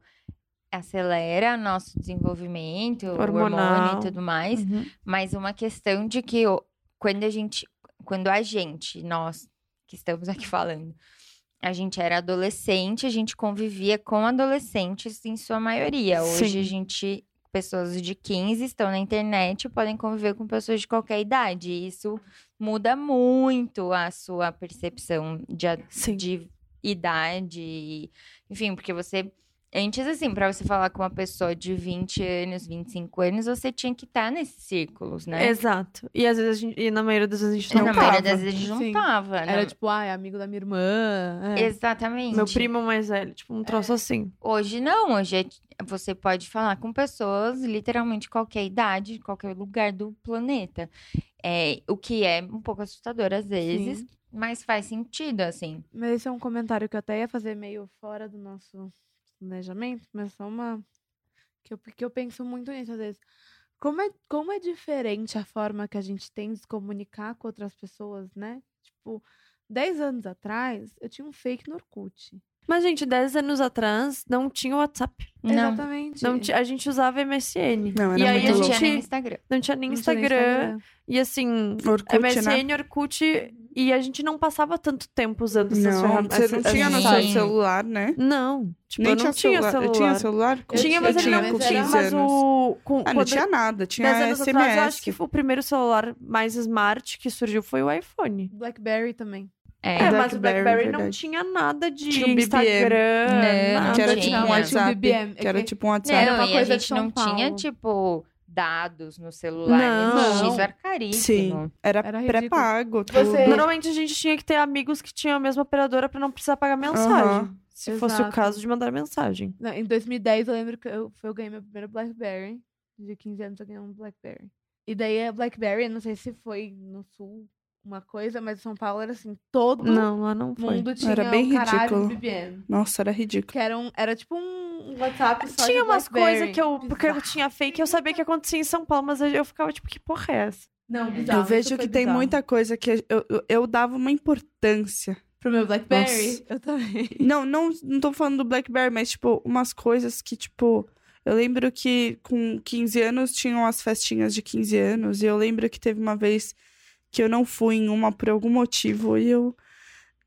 acelera nosso desenvolvimento, o Hormonal. hormônio e tudo mais. Uhum. Mas uma questão de que quando a gente, quando a gente, nós que estamos aqui <laughs> falando, a gente era adolescente, a gente convivia com adolescentes em sua maioria. Hoje Sim. a gente, pessoas de 15 estão na internet e podem conviver com pessoas de qualquer idade. E isso muda muito a sua percepção de, de idade, enfim, porque você antes assim, pra você falar com uma pessoa de 20 anos, 25 anos, você tinha que estar nesses círculos, né? Exato. E às vezes a gente, e na maioria das vezes a gente E não na tava. maioria das vezes a gente não Sim. tava, né? Era tipo, ah, é amigo da minha irmã. é. Exatamente. Meu primo mais velho, tipo, um troço assim. Hoje não, hoje é- você pode falar com pessoas literalmente de qualquer idade, de qualquer lugar do planeta. É, o que é um pouco assustador às vezes, Sim. mas faz sentido, assim. Mas esse é um comentário que eu até ia fazer meio fora do nosso planejamento, mas só uma. Que eu, eu penso muito nisso às vezes. Como é, como é diferente a forma que a gente tem de se comunicar com outras pessoas, né? Tipo, 10 anos atrás, eu tinha um fake no Orkut. Mas, gente, 10 anos atrás não tinha WhatsApp. Não, Exatamente. Não a gente usava MSN. Não, e era aí muito a não louco. tinha nem gente Instagram. não tinha nem Não tinha nem Instagram. E assim, Orkut, né? MSN, Orkut E a gente não passava tanto tempo usando essas Não, ferramentas. você não essas tinha no seu celular, né? Não, tipo, Nem eu não tinha, celular. Eu tinha celular? Eu Tinha, mas eu ele tinha, não mas tinha. era- Mas o. Com, Ah, não tinha nada. Tinha 10 anos SMS. atrás, eu acho que o primeiro celular mais smart que surgiu foi o iPhone. Blackberry também. É, É, mas o Blackberry, não verdade. tinha nada de Tinha BBM. Instagram. Não, nada. Que era tinha. tipo um tinha WhatsApp. BBM, Que era é que- tipo um WhatsApp. Era Não, uma e a gente São não tinha, Paulo. tipo, dados no celular. Não. Isso era caríssimo. Sim, era, Era pré-pago. Você- Normalmente a gente tinha que ter amigos que tinham a mesma operadora pra não precisar pagar mensagem. Aham. Se fosse o Exato. caso de mandar mensagem. Não, em 2010 eu lembro que eu, foi- eu ganhei meu primeiro Blackberry. De 15 anos eu ganhei um Blackberry. E daí a Blackberry, não sei se foi no sul uma coisa, mas em São Paulo era assim, todo Não, lá não foi. mundo tinha Era bem um caralho ridículo. BBM. Nossa, era ridículo. Que era, um, era tipo um WhatsApp só Tinha de umas coisas que eu. Porque eu tinha fake, eu sabia que acontecia em São Paulo, mas eu- ficava tipo, que porra é essa? Não, bizarro. eu vejo que tem bizarro. muita coisa que eu, eu, eu dava uma importância. Pro meu Blackberry, Nossa. eu também. Não, não, não tô falando do Blackberry, mas, tipo, umas coisas que, tipo. Eu lembro que com 15 anos tinham as festinhas de 15 anos, e eu lembro que teve uma vez que eu não fui em uma por algum motivo, e eu.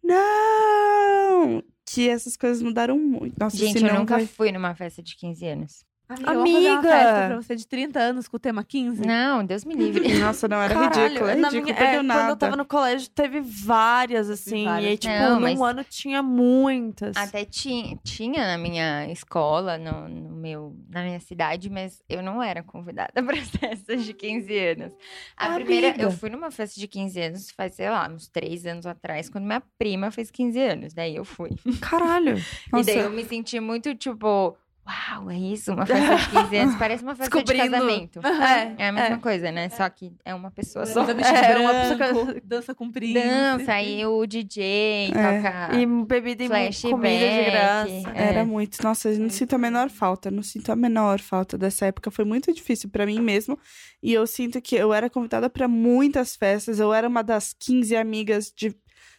Não! Que essas coisas mudaram muito. Nossa, Gente, eu nunca vai... fui numa festa de 15 anos. Amiga, eu vou fazer uma festa pra você de 30 anos com o tema 15. Não, Deus me livre. <laughs> Nossa, não, era Caralho, ridículo. É na ridículo, minha- é, nada. Quando eu tava no colégio, teve várias, assim. Várias. E aí, tipo, Não, num ano tinha muitas. Até tinha, tinha na minha escola, no, no meu, na minha cidade, mas eu não era convidada <laughs> para festas de 15 anos. A primeira, Amiga. eu fui numa festa de 15 anos faz, sei lá, uns 3 anos atrás, quando minha prima fez 15 anos. Daí eu fui. Caralho. <laughs> E Nossa, daí eu me senti muito tipo, uau, é isso? Uma festa de 15 anos. Parece uma festa de casamento. É, É a mesma coisa, né? Só que é uma pessoa só. Dança É, uma pessoa dança com príncipe. Dança, aí o DJ toca. E bebida e comida de graça. é. Era muito. Nossa, eu não sinto a menor falta. Não sinto a menor falta dessa época. Foi muito difícil pra mim mesmo. E eu sinto que eu era convidada pra muitas festas. Eu era uma das 15 amigas de.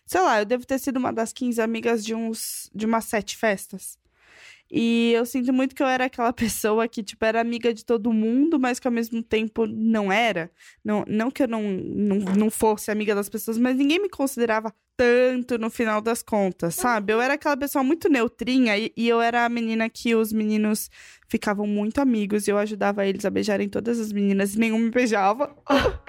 Sei lá, eu devo ter sido uma das 15 amigas de uns. de umas sete festas. E eu sinto muito que eu era aquela pessoa que, tipo, era amiga de todo mundo, mas que ao mesmo tempo não era. Não, não que eu não, não, não fosse amiga das pessoas, mas ninguém me considerava tanto no final das contas, sabe? Eu era aquela pessoa muito neutrinha e, e eu era a menina que os meninos ficavam muito amigos e eu ajudava eles a beijarem todas as meninas e nenhum me beijava. <laughs>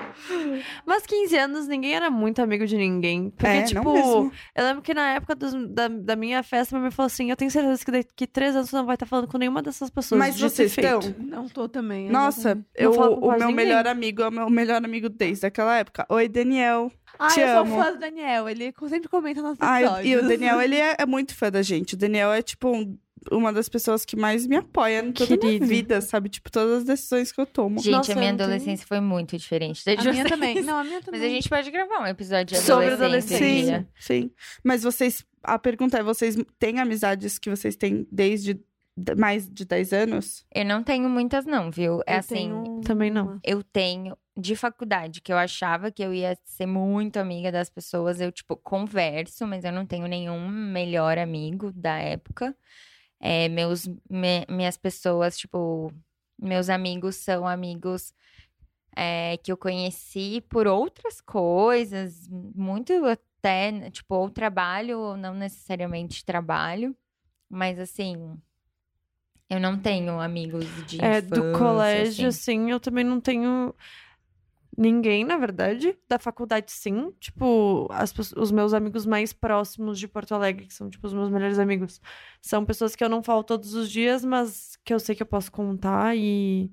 Mas 15 anos, ninguém era muito amigo de ninguém. Porque, é, tipo, não mesmo. eu lembro que na época dos- da, da minha festa, minha mãe falou assim: Eu tenho certeza que daqui três anos você não vai estar falando com nenhuma dessas pessoas. Mas vocês estão? Não tô também. Nossa, eu, o meu ninguém. melhor amigo é o meu melhor amigo desde aquela época. Oi, Daniel. Ah, te eu amo. sou fã do Daniel. Ele sempre comenta nossos Ah, episódios. e o Daniel, ele <laughs> é, é muito fã da gente. O Daniel é, tipo, um- uma das pessoas que mais me apoia em toda a minha Querido. vida, sabe? Tipo, todas as decisões que eu tomo. Gente, Nossa, a minha não tenho- adolescência foi muito diferente da de A minha vocês. também. Não, a minha também. Mas a gente pode gravar um episódio de Sobre adolescência. um Sim, dia. sim. Mas vocês. A pergunta é: vocês têm amizades que vocês têm desde mais de 10 anos? Eu não tenho muitas, não, viu? É Eu assim, tenho Também não. eu tenho de faculdade, que eu achava que eu ia ser muito amiga das pessoas. Eu, tipo, converso, mas eu não tenho nenhum melhor amigo da época. É, meus, me- minhas pessoas, tipo, meus amigos são amigos é, que eu conheci por outras coisas, muito até, tipo, ou trabalho, ou não necessariamente trabalho. Mas assim, eu não tenho amigos de É, infância, do colégio, assim. assim, eu também não tenho ninguém, na verdade. Da faculdade, sim. Tipo, as os meus amigos mais próximos de Porto Alegre, que são, tipo, os meus melhores amigos, são pessoas que eu não falo todos os dias, mas que eu sei que eu posso contar e.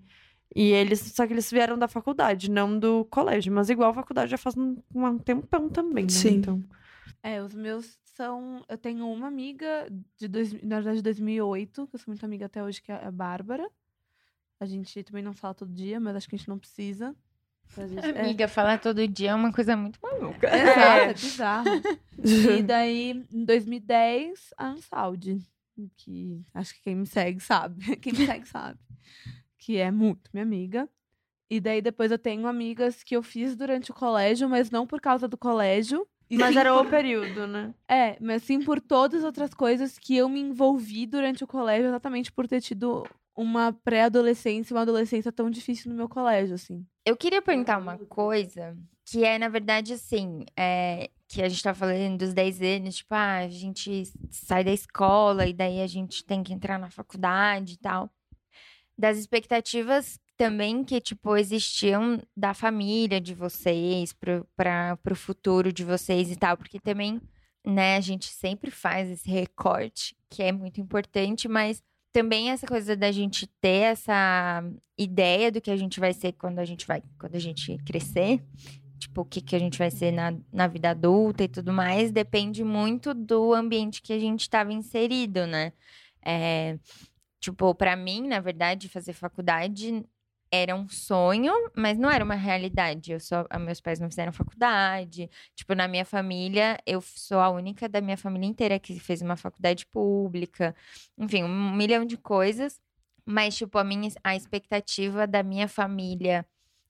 E eles, só que eles vieram da faculdade, não do colégio. Mas igual a faculdade já faz um, um tempão também, né? Sim. Então, É, os meus são. Eu tenho uma amiga de dois, na verdade, de 2008, que eu sou muito amiga até hoje, que é a Bárbara. A gente também não fala todo dia, mas acho que a gente não precisa. É. Amiga, falar todo dia é uma coisa muito maluca. Exato, é bizarro. <laughs> E daí, em 2010, a Ansaldi, que acho que quem me segue sabe. <laughs> Quem me segue sabe. Que é muito minha amiga. E daí depois eu tenho amigas que eu fiz durante o colégio, mas não por causa do colégio. mas era o por- período, né? É, mas sim por todas as outras coisas que eu me envolvi durante o colégio, exatamente por ter tido uma pré-adolescência e uma adolescência tão difícil no meu colégio, assim. Eu queria perguntar uma coisa, que é, na verdade, assim, é, que a gente tá falando dos 10 anos, tipo, ah, a gente sai da escola e daí a gente tem que entrar na faculdade e tal. Das expectativas também que, tipo, existiam da família de vocês para o futuro de vocês e tal, porque também, né, a gente sempre faz esse recorte, que é muito importante, mas também essa coisa da gente ter essa ideia do que a gente vai ser quando a gente vai, quando a gente crescer, tipo, o que, que a gente vai ser na, na vida adulta e tudo mais, depende muito do ambiente que a gente estava inserido, né? É, tipo, para mim, na verdade, fazer faculdade era um sonho, mas não era uma realidade. Eu só, meus pais não fizeram faculdade. Tipo, na minha família, eu sou a única da minha família inteira que fez uma faculdade pública. Enfim, um milhão de coisas. Mas, tipo, a minha a expectativa da minha família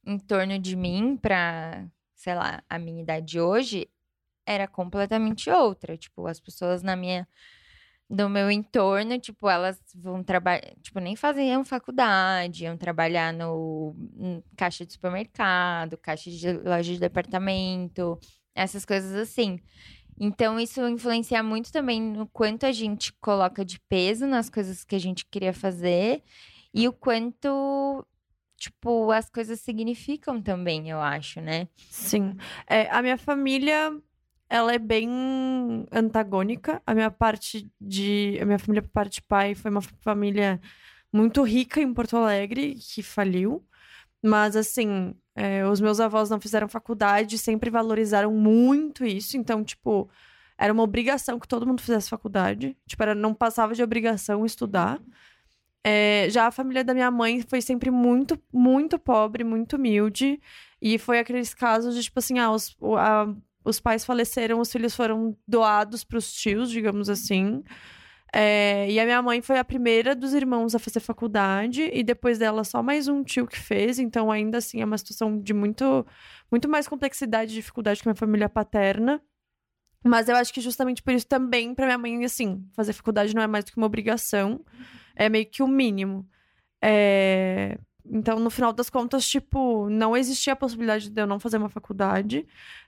em torno de mim para, sei lá, a minha idade hoje era completamente outra. Tipo, as pessoas na minha do meu entorno, tipo, elas vão trabalhar, tipo, nem faziam faculdade, iam trabalhar no, no caixa de supermercado, caixa de loja de departamento, essas coisas assim. Então, isso influencia muito também no quanto a gente coloca de peso nas coisas que a gente queria fazer e o quanto, tipo, as coisas significam também, eu acho, né? Sim. É, a minha família ela é bem antagônica. A minha parte de. A minha família, por parte de pai, foi uma família muito rica em Porto Alegre, que faliu. Mas, assim, é, os meus avós não fizeram faculdade, sempre valorizaram muito isso. Então, tipo, era uma obrigação que todo mundo fizesse faculdade. Tipo, era, não passava de obrigação estudar. É, já a família da minha mãe foi sempre muito, muito pobre, muito humilde. E foi aqueles casos de, tipo assim, ah, os, a os pais faleceram, os filhos foram doados para os tios, digamos assim. É, e a minha mãe foi a primeira dos irmãos a fazer faculdade, e depois dela só mais um tio que fez, então ainda assim é uma situação de muito, muito mais complexidade e dificuldade que minha família paterna. Mas eu acho que justamente por isso também, para minha mãe, assim, fazer faculdade não é mais do que uma obrigação, é meio que o mínimo. É... Então, no final das contas, tipo, não existia a possibilidade de eu não fazer uma faculdade.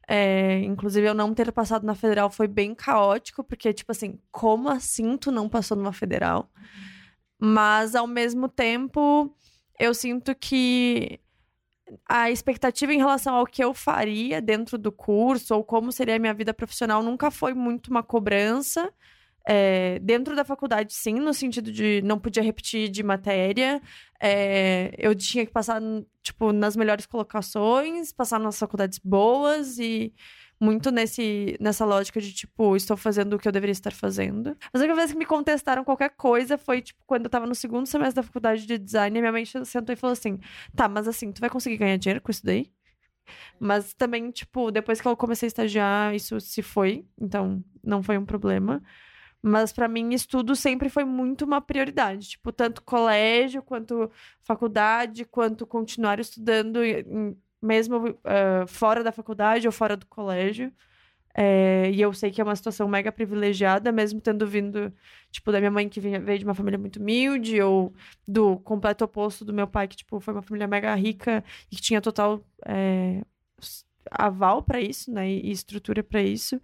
É, inclusive, eu não ter passado na federal foi bem caótico, porque, tipo assim, como assim tu não passou numa federal? Mas, ao mesmo tempo, eu sinto que a expectativa em relação ao que eu faria dentro do curso, ou como seria a minha vida profissional, nunca foi muito uma cobrança. É, dentro da faculdade, sim, no sentido de não podia repetir de matéria. É, eu tinha que passar, tipo, nas melhores colocações, passar nas faculdades boas e muito nesse, nessa lógica de, tipo, estou fazendo o que eu deveria estar fazendo. Mas a única vez que me contestaram qualquer coisa foi, tipo, quando eu tava no segundo semestre da faculdade de design, minha mãe sentou e falou assim: tá, mas assim, tu vai conseguir ganhar dinheiro com isso daí? Mas também, tipo, depois que eu comecei a estagiar, isso se foi, então não foi um problema. Mas para mim, estudo sempre foi muito uma prioridade. Tipo, tanto colégio, quanto faculdade, quanto continuar estudando, mesmo uh, fora da faculdade ou fora do colégio. É, e eu sei que é uma situação mega privilegiada, mesmo tendo vindo, tipo, da minha mãe que vinha, veio de uma família muito humilde, ou do completo oposto do meu pai, que, tipo, foi uma família mega rica e que tinha total é, aval para isso, né, e estrutura para isso.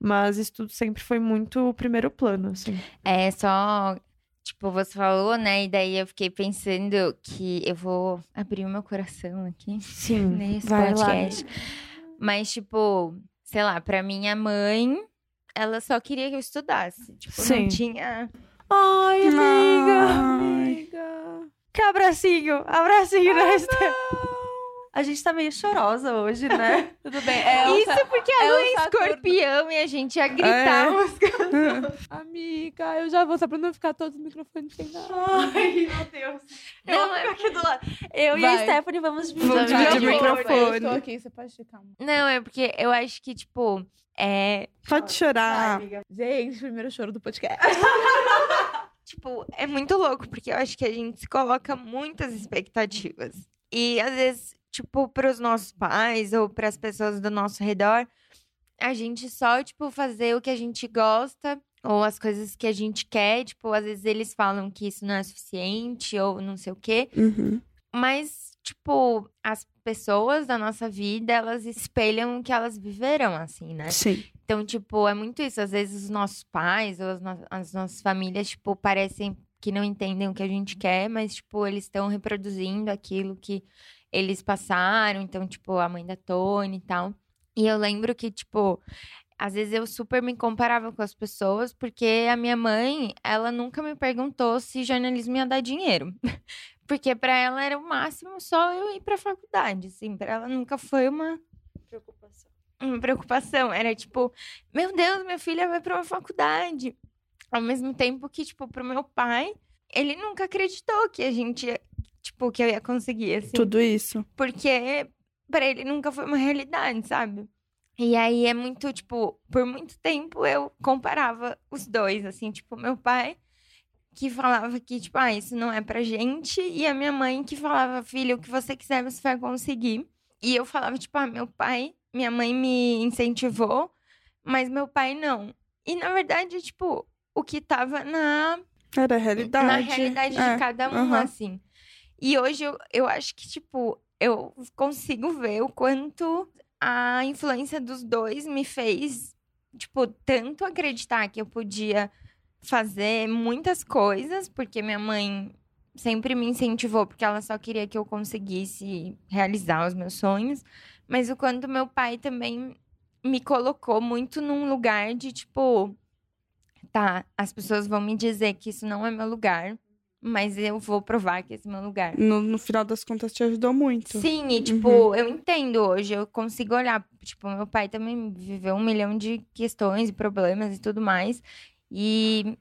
Mas estudo sempre foi muito o primeiro plano, assim. É só. Tipo, você falou, né? E daí eu fiquei pensando que eu vou abrir o meu coração aqui. Sim. <laughs> Nesse vai podcast. Lá. Mas, tipo, sei lá, pra minha mãe, ela só queria que eu estudasse. Tipo, Sim. não tinha. Ai, amiga! Ai. Amiga. Que abracinho! Abracinho na Esther. A gente tá meio chorosa hoje, né? <laughs> Tudo bem. É, Isso Sa- porque a é Lu o é escorpião e a gente ia gritar. É. <laughs> Amiga, eu já vou, só pra não ficar todos os microfones sem nada. Ai, meu Deus. Não, Não, é- ficar aqui do lado. Eu e a Vai. Stephanie vamos dividir Vamos o dividir o microfone. microfone. Eu estou aqui, você pode ficar. Não, é porque eu acho que, tipo, é. Pode chorar. Gente, primeiro choro do podcast. <laughs> Tipo, é muito louco, porque eu acho que a gente se coloca muitas expectativas. E às vezes, tipo, pros nossos pais ou pras pessoas do nosso redor, a gente só, tipo, fazer o que a gente gosta ou as coisas que a gente quer, tipo, às vezes eles falam que isso não é suficiente ou não sei o quê, Uhum. mas tipo, as pessoas da nossa vida, elas espelham o que elas viveram assim, né? Sim. Então, tipo, é muito isso. Às vezes os nossos pais ou as, no- as nossas famílias, tipo, parecem que não entendem o que a gente quer, mas, tipo, eles estão reproduzindo aquilo que eles passaram. Então, tipo, a mãe da Tony e tal. E eu lembro que, tipo, às vezes eu super me comparava com as pessoas, porque a minha mãe, ela nunca me perguntou se jornalismo ia dar dinheiro. <laughs> Porque pra ela era o máximo só eu ir pra faculdade, assim. Pra ela nunca foi uma Preocupação. uma preocupação. Era tipo, meu Deus, minha filha vai pra uma faculdade. Ao mesmo tempo que, tipo, pro meu pai, ele nunca acreditou que a gente, tipo, que eu ia conseguir, assim. Tudo isso. Porque pra ele nunca foi uma realidade, sabe? E aí é muito, tipo, por muito tempo eu comparava os dois, assim, tipo, meu pai que falava que, tipo, ah, isso não é pra gente, e a minha mãe que falava, filho, o que você quiser você vai conseguir. E eu falava, tipo, ah, meu pai, minha mãe me incentivou, mas meu pai não. E na verdade, tipo, o que tava na Era a realidade. na realidade É, de cada um, aham. assim. E hoje eu, eu acho que, tipo, eu consigo ver o quanto a influência dos dois me fez, tipo, tanto acreditar que eu podia fazer muitas coisas, porque minha mãe sempre me incentivou, porque ela só queria que eu conseguisse realizar os meus sonhos, mas o quanto meu pai também me colocou muito num lugar de, tipo, tá, as pessoas vão me dizer que isso não é meu lugar, mas eu vou provar que esse é meu lugar. No, no final das contas, te ajudou muito. Sim, e tipo, eu entendo hoje, eu consigo olhar. Tipo, meu pai também viveu um milhão de questões e problemas e tudo mais. E.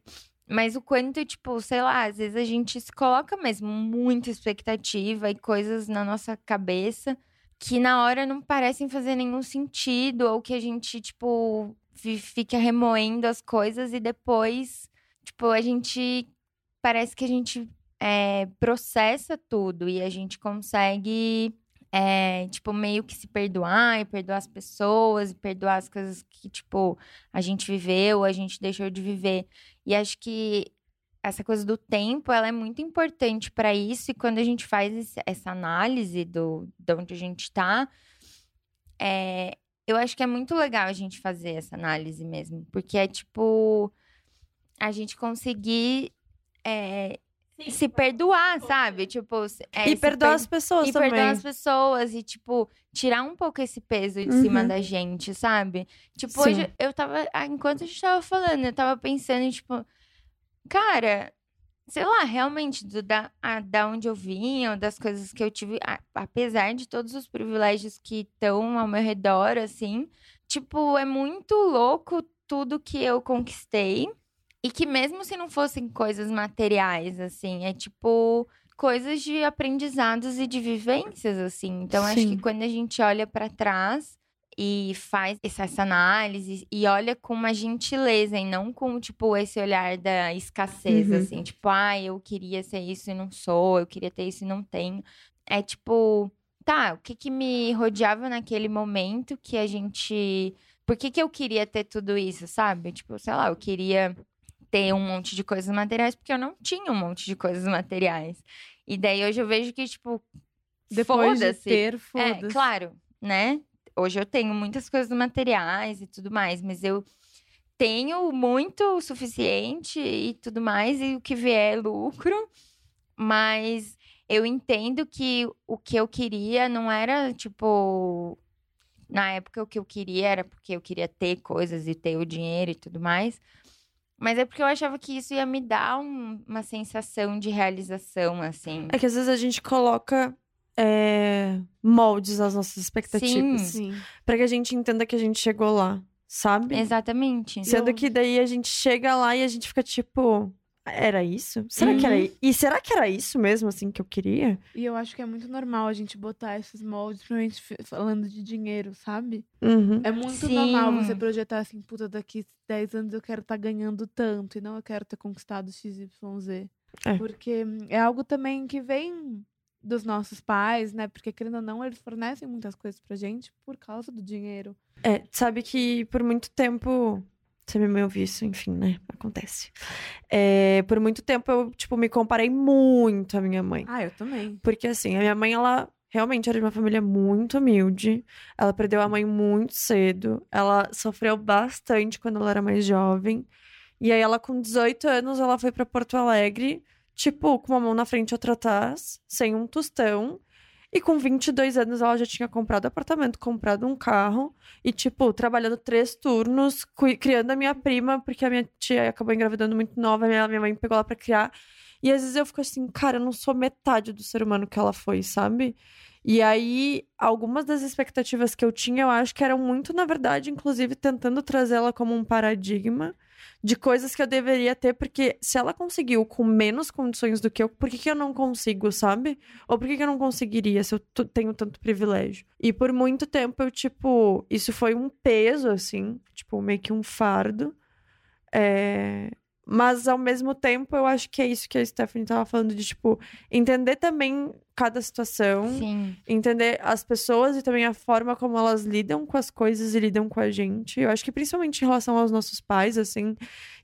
Mas o quanto, tipo, sei lá, às vezes a gente se coloca mesmo muita expectativa e coisas na nossa cabeça que na hora não parecem fazer nenhum sentido, ou que a gente, tipo, fi- fica remoendo as coisas e depois, tipo, a gente. Parece que a gente é, processa tudo e a gente consegue, é, tipo, meio que se perdoar e perdoar as pessoas e perdoar as coisas que, tipo, a gente viveu, a gente deixou de viver. E acho que essa coisa do tempo, ela é muito importante para isso. E quando a gente faz esse- essa análise do, de onde a gente tá, é, eu acho que é muito legal a gente fazer essa análise mesmo. Porque é tipo a gente conseguir é, se perdoar, sabe? Tipo, se- é, E perdoar per- as pessoas e também. perdoar as pessoas e, tipo, tirar um pouco esse peso de cima Uhum. da gente, sabe? Tipo, Sim. hoje eu tava. Enquanto a gente tava falando, eu tava pensando, tipo, cara, sei lá, realmente, do, da, a, da onde eu vim, ou das coisas que eu tive, a- apesar de todos os privilégios que estão ao meu redor, assim, tipo, é muito louco tudo que eu conquistei. E que mesmo se não fossem coisas materiais, assim, é tipo coisas de aprendizados e de vivências, assim. Então, acho Sim. que quando a gente olha pra trás e faz essa essa análise e olha com uma gentileza e não com, tipo, esse olhar da escassez, Uhum. assim. Tipo, ah, eu queria ser isso e não sou, eu queria ter isso e não tenho. É tipo, tá, o que que me rodeava naquele momento que a gente... Por que que eu queria ter tudo isso, sabe? Tipo, sei lá, eu queria ter um monte de coisas materiais, porque eu não tinha um monte de coisas materiais. E daí hoje eu vejo que, tipo, Depois de foda-se. ter, É, foda-se. claro, né? Hoje eu tenho muitas coisas materiais e tudo mais, mas eu tenho muito o suficiente e tudo mais, e o que vier é lucro. Mas eu entendo que o que eu queria não era, tipo. Na época, o que eu queria era porque eu queria ter coisas e ter o dinheiro e tudo mais. Mas é porque eu achava que isso ia me dar um- uma sensação de realização, assim. É que às vezes a gente coloca é, moldes às nossas expectativas. Sim. Pra que a gente entenda que a gente chegou lá, sabe? Exatamente. Sendo que daí a gente chega lá e a gente fica tipo. Era isso? Será que era Uhum. E será que era isso mesmo, assim, que eu queria? E eu acho que é muito normal a gente botar esses moldes, principalmente falando de dinheiro, sabe? Uhum. É muito Sim. normal você projetar assim, puta, daqui 10 anos eu quero estar ganhando tanto e não eu quero ter conquistado XYZ. É. Porque é algo também que vem dos nossos pais, né? Porque querendo ou não, eles fornecem muitas coisas pra gente por causa do dinheiro. É, sabe que por muito tempo Se minha mãe ouvir isso, enfim, né? Acontece. É, por muito tempo eu, tipo, me comparei muito à minha mãe. Ah, eu também. Porque, assim, a minha mãe, ela realmente era de uma família muito humilde. Ela perdeu a mãe muito cedo. Ela sofreu bastante quando ela era mais jovem. E aí, ela, com 18 anos, ela foi pra Porto Alegre, tipo, com uma mão na frente e outra atrás, sem um tostão. E com 22 anos, ela já tinha comprado apartamento, comprado um carro. E, tipo, trabalhando três turnos, criando a minha prima, porque a minha tia acabou engravidando muito nova. Minha, minha mãe pegou ela pra criar. E às vezes eu fico assim, cara, eu não sou metade do ser humano que ela foi, sabe? E aí, algumas das expectativas que eu tinha, eu acho que eram muito, na verdade, inclusive tentando trazê-la como um paradigma de coisas que eu deveria ter, porque se ela conseguiu com menos condições do que eu, por que, que eu não consigo, sabe? Ou por que, que eu não conseguiria se eu tenho tanto privilégio? E por muito tempo eu, tipo, isso foi um peso, assim, tipo, meio que um fardo. É, Mas ao mesmo tempo, eu acho que é isso que a Stephanie tava falando, de, tipo, entender também cada situação, Sim. entender as pessoas e também a forma como elas lidam com as coisas e lidam com a gente. Eu acho que principalmente em relação aos nossos pais, assim,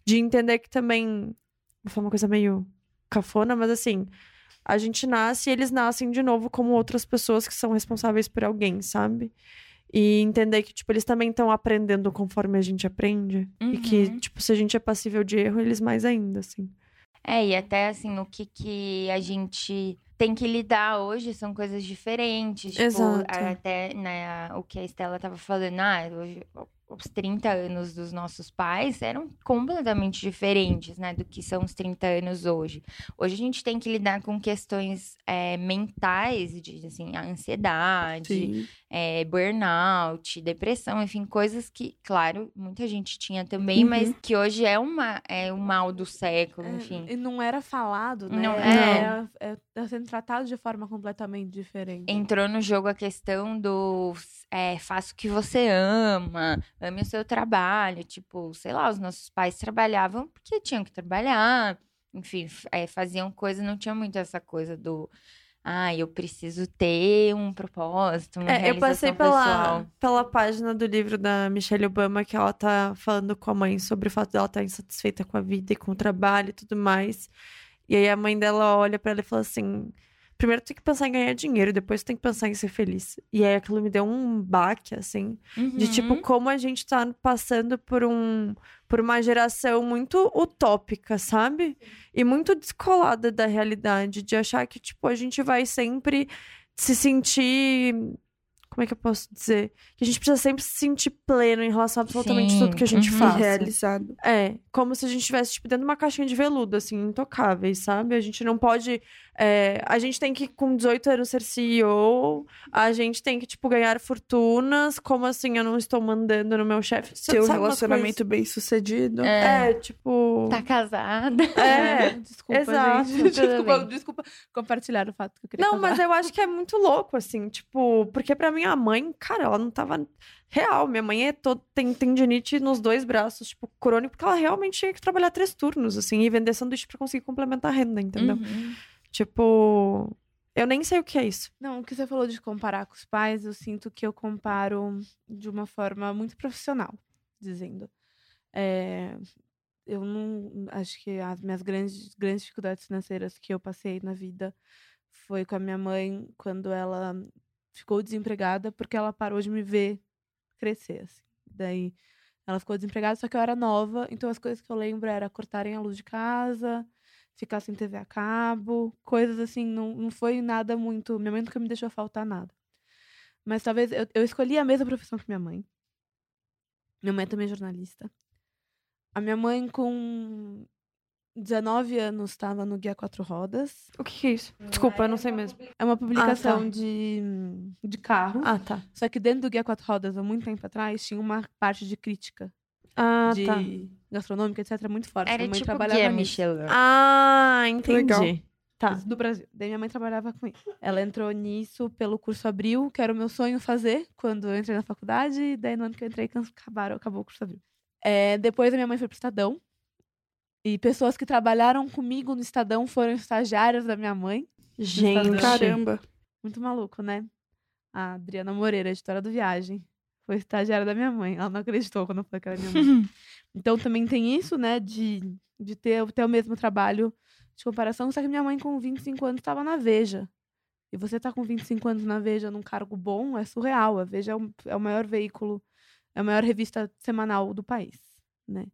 de entender que também. Vou falar uma coisa meio cafona, mas assim. A gente nasce e eles nascem de novo como outras pessoas que são responsáveis por alguém, sabe? E entender que, tipo, eles também estão aprendendo conforme a gente aprende. E que, Uhum. tipo, se a gente é passível de erro, eles mais ainda, assim. É, e até assim, o que, que a gente tem que lidar hoje são coisas diferentes. Tipo, Exato. até né, o que a Estela tava falando, ah, hoje, os 30 anos dos nossos pais eram completamente diferentes, né, do que são os 30 anos hoje. Hoje a gente tem que lidar com questões é, mentais, de assim, a ansiedade, Sim. É, burnout, depressão, enfim, coisas que, claro, muita gente tinha também, Uhum. mas que hoje é, uma, é o mal do século, É, enfim. E não era falado, né? Não Era, é, tá sendo tratado de forma completamente diferente. Entrou no jogo a questão do é, faça o que você ama, ame o seu trabalho. Tipo, sei lá, os nossos pais trabalhavam porque tinham que trabalhar. Enfim, é, faziam coisa, não tinha muito essa coisa do. Ah, eu preciso ter um propósito, uma É, eu passei pela, pessoal. pela página do livro da Michelle Obama que ela tá falando com a mãe sobre o fato dela estar insatisfeita com a vida e com o trabalho e tudo mais. E aí a mãe dela olha pra ela e fala assim: primeiro tu tem que pensar em ganhar dinheiro, depois tu tem que pensar em ser feliz. E aí aquilo me deu um baque, assim, de tipo, Uhum. como a gente tá passando por um por uma geração muito utópica, sabe? E muito descolada da realidade, de achar que, tipo, a gente vai sempre se sentir. Como é que eu posso dizer? Que a gente precisa sempre se sentir pleno em relação a absolutamente Sim, tudo que a gente uhum. faça. Realizado. É, como se a gente estivesse, tipo, dentro de uma caixinha de veludo, assim, intocáveis, sabe? A gente não pode. é, a gente tem que, com 18 anos, ser CEO. A gente tem que, tipo, ganhar fortunas. Como assim eu não estou mandando no meu chefe? Ter um relacionamento bem sucedido. É, É, tipo. tá casada. É, <laughs> desculpa, exato, gente. Desculpa, desculpa compartilhar o fato que eu queria Não, casar. mas eu acho que é muito louco, assim, tipo, porque pra minha mãe, cara, ela não tava real. Minha mãe é todo, tem tendinite nos dois braços, tipo, crônico, porque ela realmente tinha que trabalhar três turnos, assim, e vender sanduíche pra conseguir complementar a renda, entendeu? Uhum. Tipo, eu nem sei o que é isso. Não, o que você falou de comparar com os pais, eu sinto que eu comparo de uma forma muito profissional, dizendo. É, eu não. Acho que as minhas grandes, grandes dificuldades financeiras que eu passei na vida foi com a minha mãe quando ela ficou desempregada porque ela parou de me ver crescer. Assim. Daí ela ficou desempregada, só que eu era nova, então as coisas que eu lembro era cortarem a luz de casa, ficar sem TV a cabo, coisas assim, não, não foi nada muito. Minha mãe nunca me deixou faltar nada. Mas talvez eu, eu escolhi a mesma profissão que minha mãe. Minha mãe também é jornalista. A minha mãe, com 19 anos, estava no Guia Quatro Rodas. O que, que é isso? Desculpa, eu não sei mesmo. É uma publicação tá. de, de carro. Ah, tá. Só que dentro do Guia Quatro Rodas, há muito tempo atrás, tinha uma parte de crítica Ah, de tá. gastronômica, etc., muito forte. Era minha mãe tipo trabalhava guia nisso. Michelin. Ah, entendi. Legal. Tá. do Brasil. Daí minha mãe trabalhava com isso. Ela entrou nisso pelo curso Abril, que era o meu sonho fazer quando eu entrei na faculdade. E daí no ano que eu entrei, acabaram, acabou o curso Abril. É, depois a minha mãe foi pro Estadão. E pessoas que trabalharam comigo no Estadão foram estagiárias da minha mãe. Gente. Caramba. Muito maluco, né? A Adriana Moreira, editora do Viagem. Foi estagiária da minha mãe. Ela não acreditou quando eu falei que era minha mãe. <laughs> então também tem isso, né, de, de ter, ter o mesmo trabalho de comparação. Só que minha mãe, com 25 anos, estava na Veja. E você tá com 25 anos na Veja num cargo bom é surreal. A Veja é o, é o maior veículo, é a maior revista semanal do país, né?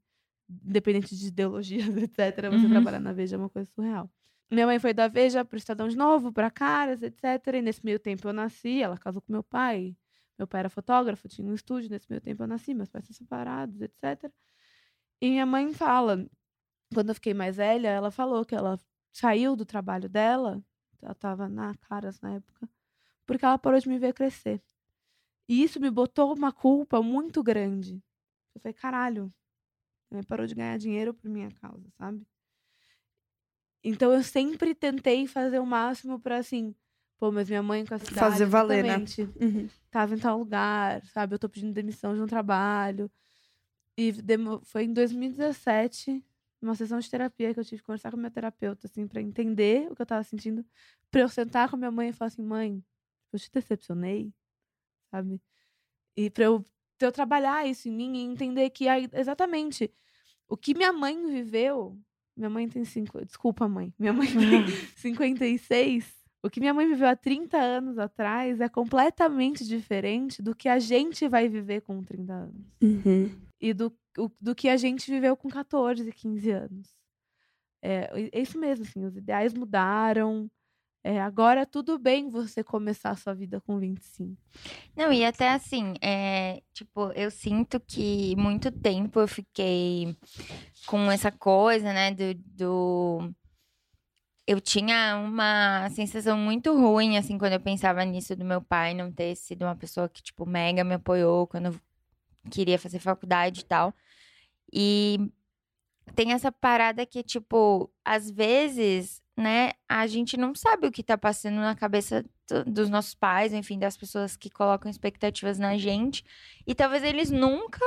Independente de ideologias, <laughs> etc. Você Uhum. trabalhar na Veja é uma coisa surreal. Minha mãe foi da Veja pro Estadão de novo, pra Caras, etc. E nesse meio tempo eu nasci, ela casou com meu pai. Meu pai era fotógrafo, tinha um estúdio. Nesse meio tempo eu nasci, meus pais são separados, etc. E minha mãe fala, quando eu fiquei mais velha, ela falou que ela saiu do trabalho dela, ela tava na Caras na época, porque ela parou de me ver crescer. E isso me botou uma culpa muito grande. Eu falei, caralho, mãe parou de ganhar dinheiro por minha causa, sabe? Então eu sempre tentei fazer o máximo pra assim, pô, mas minha mãe com a cidade Fazer valer, né? Uhum. tava em tal lugar, sabe? Eu tô pedindo demissão de um trabalho. E foi em 2017, numa sessão de terapia, que eu tive que conversar com a minha terapeuta, assim, pra entender o que eu tava sentindo. Pra eu sentar com a minha mãe e falar assim, mãe, eu te decepcionei, sabe? E pra eu, pra eu trabalhar isso em mim e entender que, exatamente, o que minha mãe viveu... Minha mãe tem cinco... Desculpa, mãe. Minha mãe tem <laughs> 56. O que minha mãe viveu há 30 anos atrás é completamente diferente do que a gente vai viver com 30 anos. Uhum. E do, o- do que a gente viveu com 14, 15 anos. É, é isso mesmo, assim, os ideais mudaram. É, agora tudo bem você começar a sua vida com 25. Não, e até assim, é, tipo, eu sinto que muito tempo eu fiquei com essa coisa, né, do, do... Eu tinha uma sensação muito ruim, assim, quando eu pensava nisso do meu pai não ter sido uma pessoa que, tipo, mega me apoiou quando eu queria fazer faculdade e tal. E tem essa parada que, tipo, às vezes, né, a gente não sabe o que tá passando na cabeça do- dos nossos pais, enfim, das pessoas que colocam expectativas na gente. E talvez eles nunca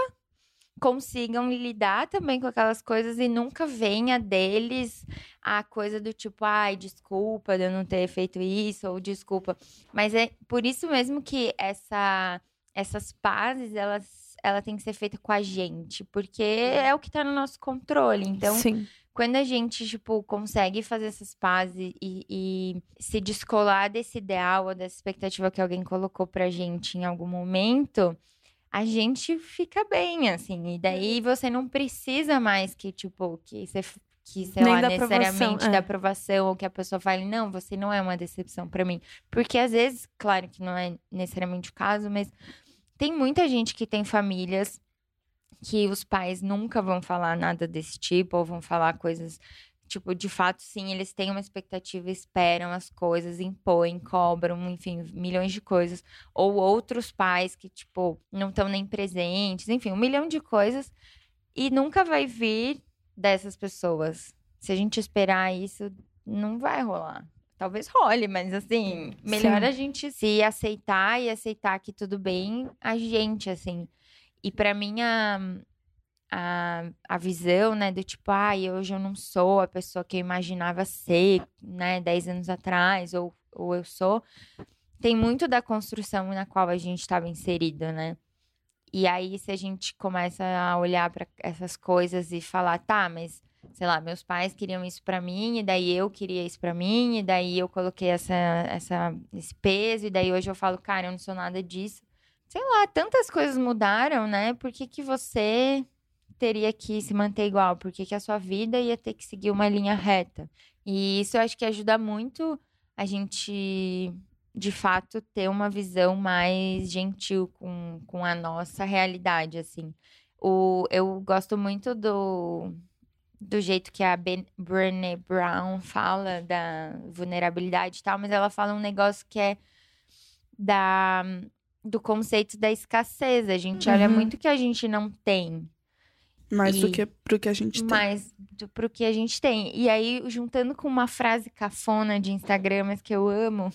consigam lidar também com aquelas coisas e nunca venha deles a coisa do tipo, ai, desculpa de eu não ter feito isso, ou desculpa. Mas é por isso mesmo que essa, essas pazes, elas, ela tem que ser feita com a gente, porque é o que tá no nosso controle. Então, Sim. Quando a gente, tipo, consegue fazer essas pazes e, e se descolar desse ideal ou dessa expectativa que alguém colocou pra gente em algum momento, a gente fica bem, assim. E daí você não precisa mais que, tipo, que você. Que, sei Nem lá, da aprovação, necessariamente é. da aprovação, ou que a pessoa fale, não, você não é uma decepção pra mim. Porque às vezes, claro que não é necessariamente o caso, mas tem muita gente que tem famílias que os pais nunca vão falar nada desse tipo, ou vão falar coisas, tipo, de fato, sim, eles têm uma expectativa, esperam as coisas, impõem, cobram, enfim, milhões de coisas. Ou outros pais que, tipo, não estão nem presentes, enfim, um milhão de coisas. E nunca vai vir dessas pessoas. Se a gente esperar isso, não vai rolar. Talvez role, mas assim, melhor Sim. a gente se aceitar e aceitar que tudo bem a gente, assim. E pra mim, a, a, a visão, né, do tipo, ai, hoje eu não sou a pessoa que eu imaginava ser, né, 10 anos atrás, ou, ou eu sou, tem muito da construção na qual a gente estava inserido, né? E aí, se a gente começa a olhar para essas coisas e falar, tá, mas sei lá, meus pais queriam isso pra mim, e daí eu queria isso pra mim, e daí eu coloquei essa, essa, esse peso, e daí hoje eu falo, cara, eu não sou nada disso. Sei lá, tantas coisas mudaram, né? Por que, que você teria que se manter igual? Por que, que a sua vida ia ter que seguir uma linha reta? E isso eu acho que ajuda muito a gente, de fato, ter uma visão mais gentil com, com a nossa realidade, assim. O, eu gosto muito do, do jeito que a Ben, Brené Brown fala da vulnerabilidade e tal, mas ela fala um negócio que é da, do conceito da escassez. A gente olha Uhum. muito o que a gente não tem, Mais do E- que pro que a gente tem. mais do, pro que a gente tem. E aí, juntando com uma frase cafona de Instagram, mas que eu amo,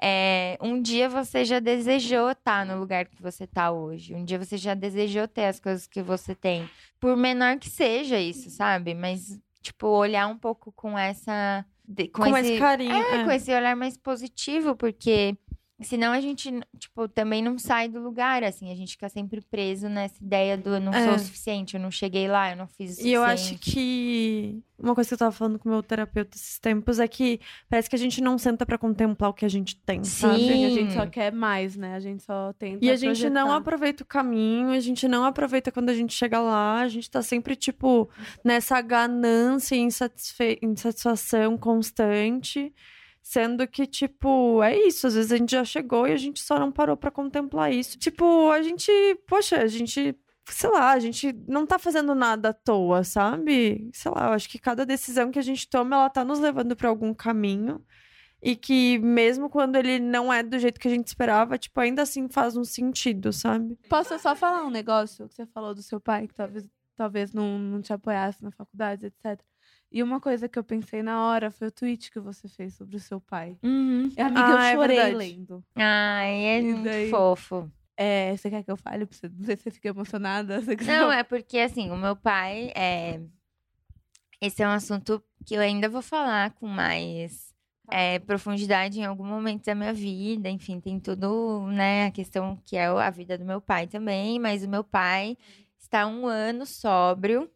é, um dia você já desejou estar no lugar que você tá hoje. Um dia você já desejou ter as coisas que você tem. Por menor que seja isso, sabe? Mas, tipo, olhar um pouco com essa. com, Com esse, mais carinho. é, é. com esse olhar mais positivo, porque Senão a gente, tipo, também não sai do lugar, assim. A gente fica sempre preso nessa ideia do eu não É. sou o suficiente, eu não cheguei lá, eu não fiz o E suficiente. eu acho que uma coisa que eu tava falando com o meu terapeuta esses tempos é que parece que a gente não senta pra contemplar o que a gente tem, sabe? Sim. Sim, a gente só quer mais, né? A gente só tenta E a gente não projetar. aproveita o caminho, a gente não aproveita quando a gente chega lá, a gente tá sempre, tipo, nessa ganância e insatisfe... insatisfação constante. Sendo que, tipo, é isso. Às vezes a gente já chegou e a gente só não parou pra contemplar isso. Tipo, a gente, poxa, a gente, sei lá, a gente não tá fazendo nada à toa, sabe? Sei lá, eu acho que cada decisão que a gente toma, ela tá nos levando pra algum caminho. E que mesmo quando ele não é do jeito que a gente esperava, tipo, ainda assim faz um sentido, sabe? Posso só falar um negócio que você falou do seu pai, que talvez, talvez não, não te apoiasse na faculdade, etc. E uma coisa que eu pensei na hora foi o tweet que você fez sobre o seu pai. Uhum. E, amiga, Ah, eu é chorei verdade. lendo. Ai, é E muito daí? fofo. É, você quer que eu fale pra você? <laughs> Não sei se você fica emocionada. Você Não, é porque, assim, o meu pai é. Esse é um assunto que eu ainda vou falar com mais é, profundidade em algum momento da minha vida. Enfim, tem tudo, né? A questão que é a vida do meu pai também. Mas o meu pai está um ano sóbrio.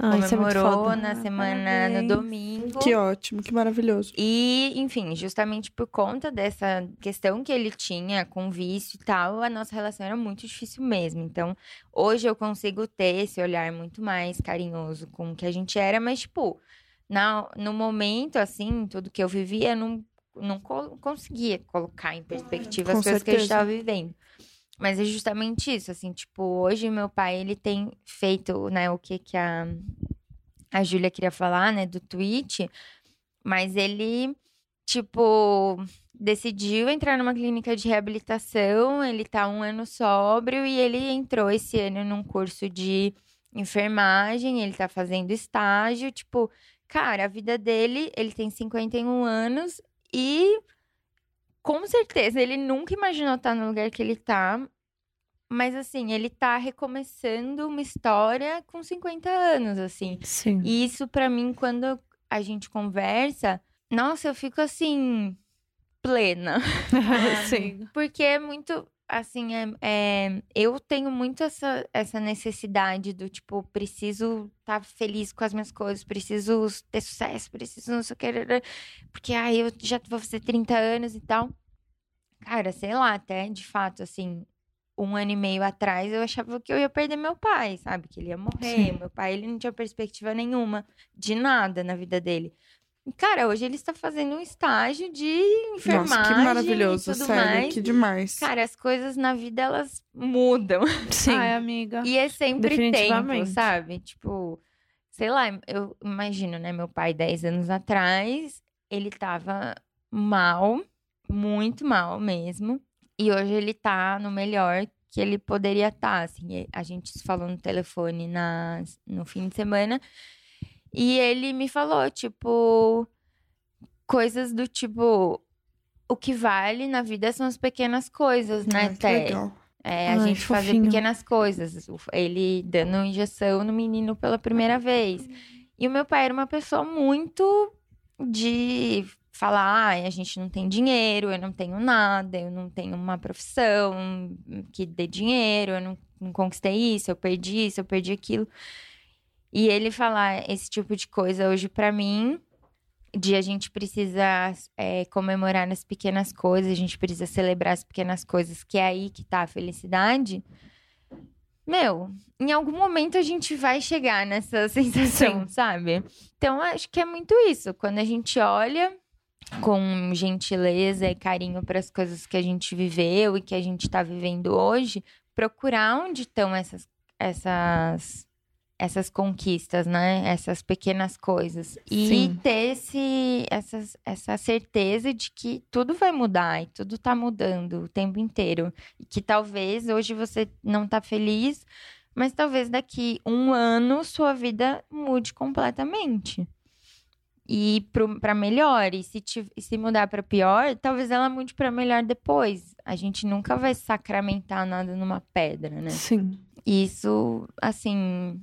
Ah, isso é comemorou foda. na Ah, semana, parabéns. no domingo. Que ótimo, que maravilhoso. E, enfim, justamente por conta dessa questão que ele tinha com vício e tal, a nossa relação era muito difícil mesmo. Então, hoje eu consigo ter esse olhar muito mais carinhoso com o que a gente era, mas, tipo, na, no momento, assim, tudo que eu vivia, eu não, não co- conseguia colocar em perspectiva Com as coisas que a gente certeza. estava vivendo. Mas é justamente isso, assim, tipo, hoje meu pai, ele tem feito, né, o que que a, a Júlia queria falar, né, do tweet, mas ele, tipo, decidiu entrar numa clínica de reabilitação, ele tá um ano sóbrio e ele entrou esse ano num curso de enfermagem, ele tá fazendo estágio, tipo, cara, a vida dele, ele tem 51 anos e com certeza ele nunca imaginou estar no lugar que ele tá. Mas assim, ele tá recomeçando uma história com 50 anos, assim. Sim. E isso, pra mim, quando a gente conversa, nossa, eu fico assim, plena. <laughs> <laughs> Sim. Porque é muito, assim, é, é- eu tenho muito essa, essa necessidade do, tipo, preciso estar feliz com as minhas coisas, preciso ter sucesso, preciso não sei o que. Porque, ai, eu já vou fazer 30 anos e tal. Cara, sei lá, até de fato, assim, um ano e meio atrás eu achava que eu ia perder meu pai, sabe? Que ele ia morrer. Sim. Meu pai, ele não tinha perspectiva nenhuma de nada na vida dele. Cara, hoje ele está fazendo um estágio de enfermagem Nossa, que maravilhoso, e tudo sério, mais. que demais. Cara, as coisas na vida, elas mudam. Sim. Ai, amiga. E é sempre tempo, sabe? Tipo, sei lá, eu imagino, né? Meu pai, 10 anos atrás, ele tava mal, muito mal mesmo. E hoje ele tá no melhor que ele poderia estar, assim. E A gente se falou no telefone na, no fim de semana. E ele me falou, tipo, coisas do tipo... O que vale na vida são as pequenas coisas, né, que Té? legal. É, a Ai, gente fazer fofinho. pequenas coisas. Ele dando injeção no menino pela primeira vez. E o meu pai era uma pessoa muito de falar: "Ai, a gente não tem dinheiro, eu não tenho nada, eu não tenho uma profissão que dê dinheiro, eu não, não conquistei isso, eu perdi isso, eu perdi aquilo. E ele falar esse tipo de coisa hoje pra mim, de a gente precisa é, comemorar nas pequenas coisas, a gente precisa celebrar as pequenas coisas, que é aí que tá a felicidade. Meu, em algum momento a gente vai chegar nessa <laughs> sensação, sabe? Então, acho que é muito isso. Quando a gente olha com gentileza e carinho para as coisas que a gente viveu e que a gente tá vivendo hoje, procurar onde estão essas, essas, essas conquistas, né? Essas pequenas coisas. E Sim. ter esse, essas, essa certeza de que tudo vai mudar e tudo tá mudando o tempo inteiro. E que talvez hoje você não tá feliz, mas talvez daqui um ano sua vida mude completamente. E pra melhor, e se, ti- e se mudar pra pior, talvez ela mude pra melhor depois. A gente nunca vai sacramentar nada numa pedra, né? Sim. Isso, assim,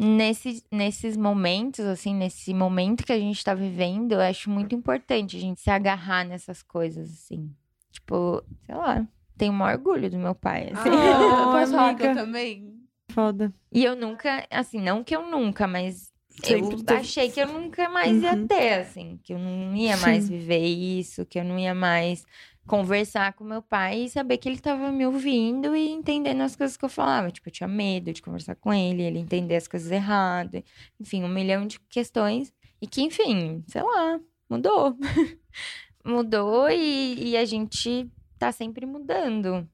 nesse, nesses momentos, assim, nesse momento que a gente tá vivendo, eu acho muito importante a gente se agarrar nessas coisas, assim. Tipo, sei lá, tenho o maior orgulho do meu pai. assim. <laughs> Ah, posso falar que eu amiga. também? Foda. E eu nunca, assim, não que eu nunca, mas Sempre eu teve- achei que eu nunca mais ia Uhum. ter, assim, que eu não ia mais viver isso, que eu não ia mais conversar com meu pai e saber que ele tava me ouvindo e entendendo as coisas que eu falava. Tipo, eu tinha medo de conversar com ele, ele entender as coisas errado, enfim, um milhão de questões. E que, enfim, sei lá, mudou. <laughs> mudou e, e a gente tá sempre mudando.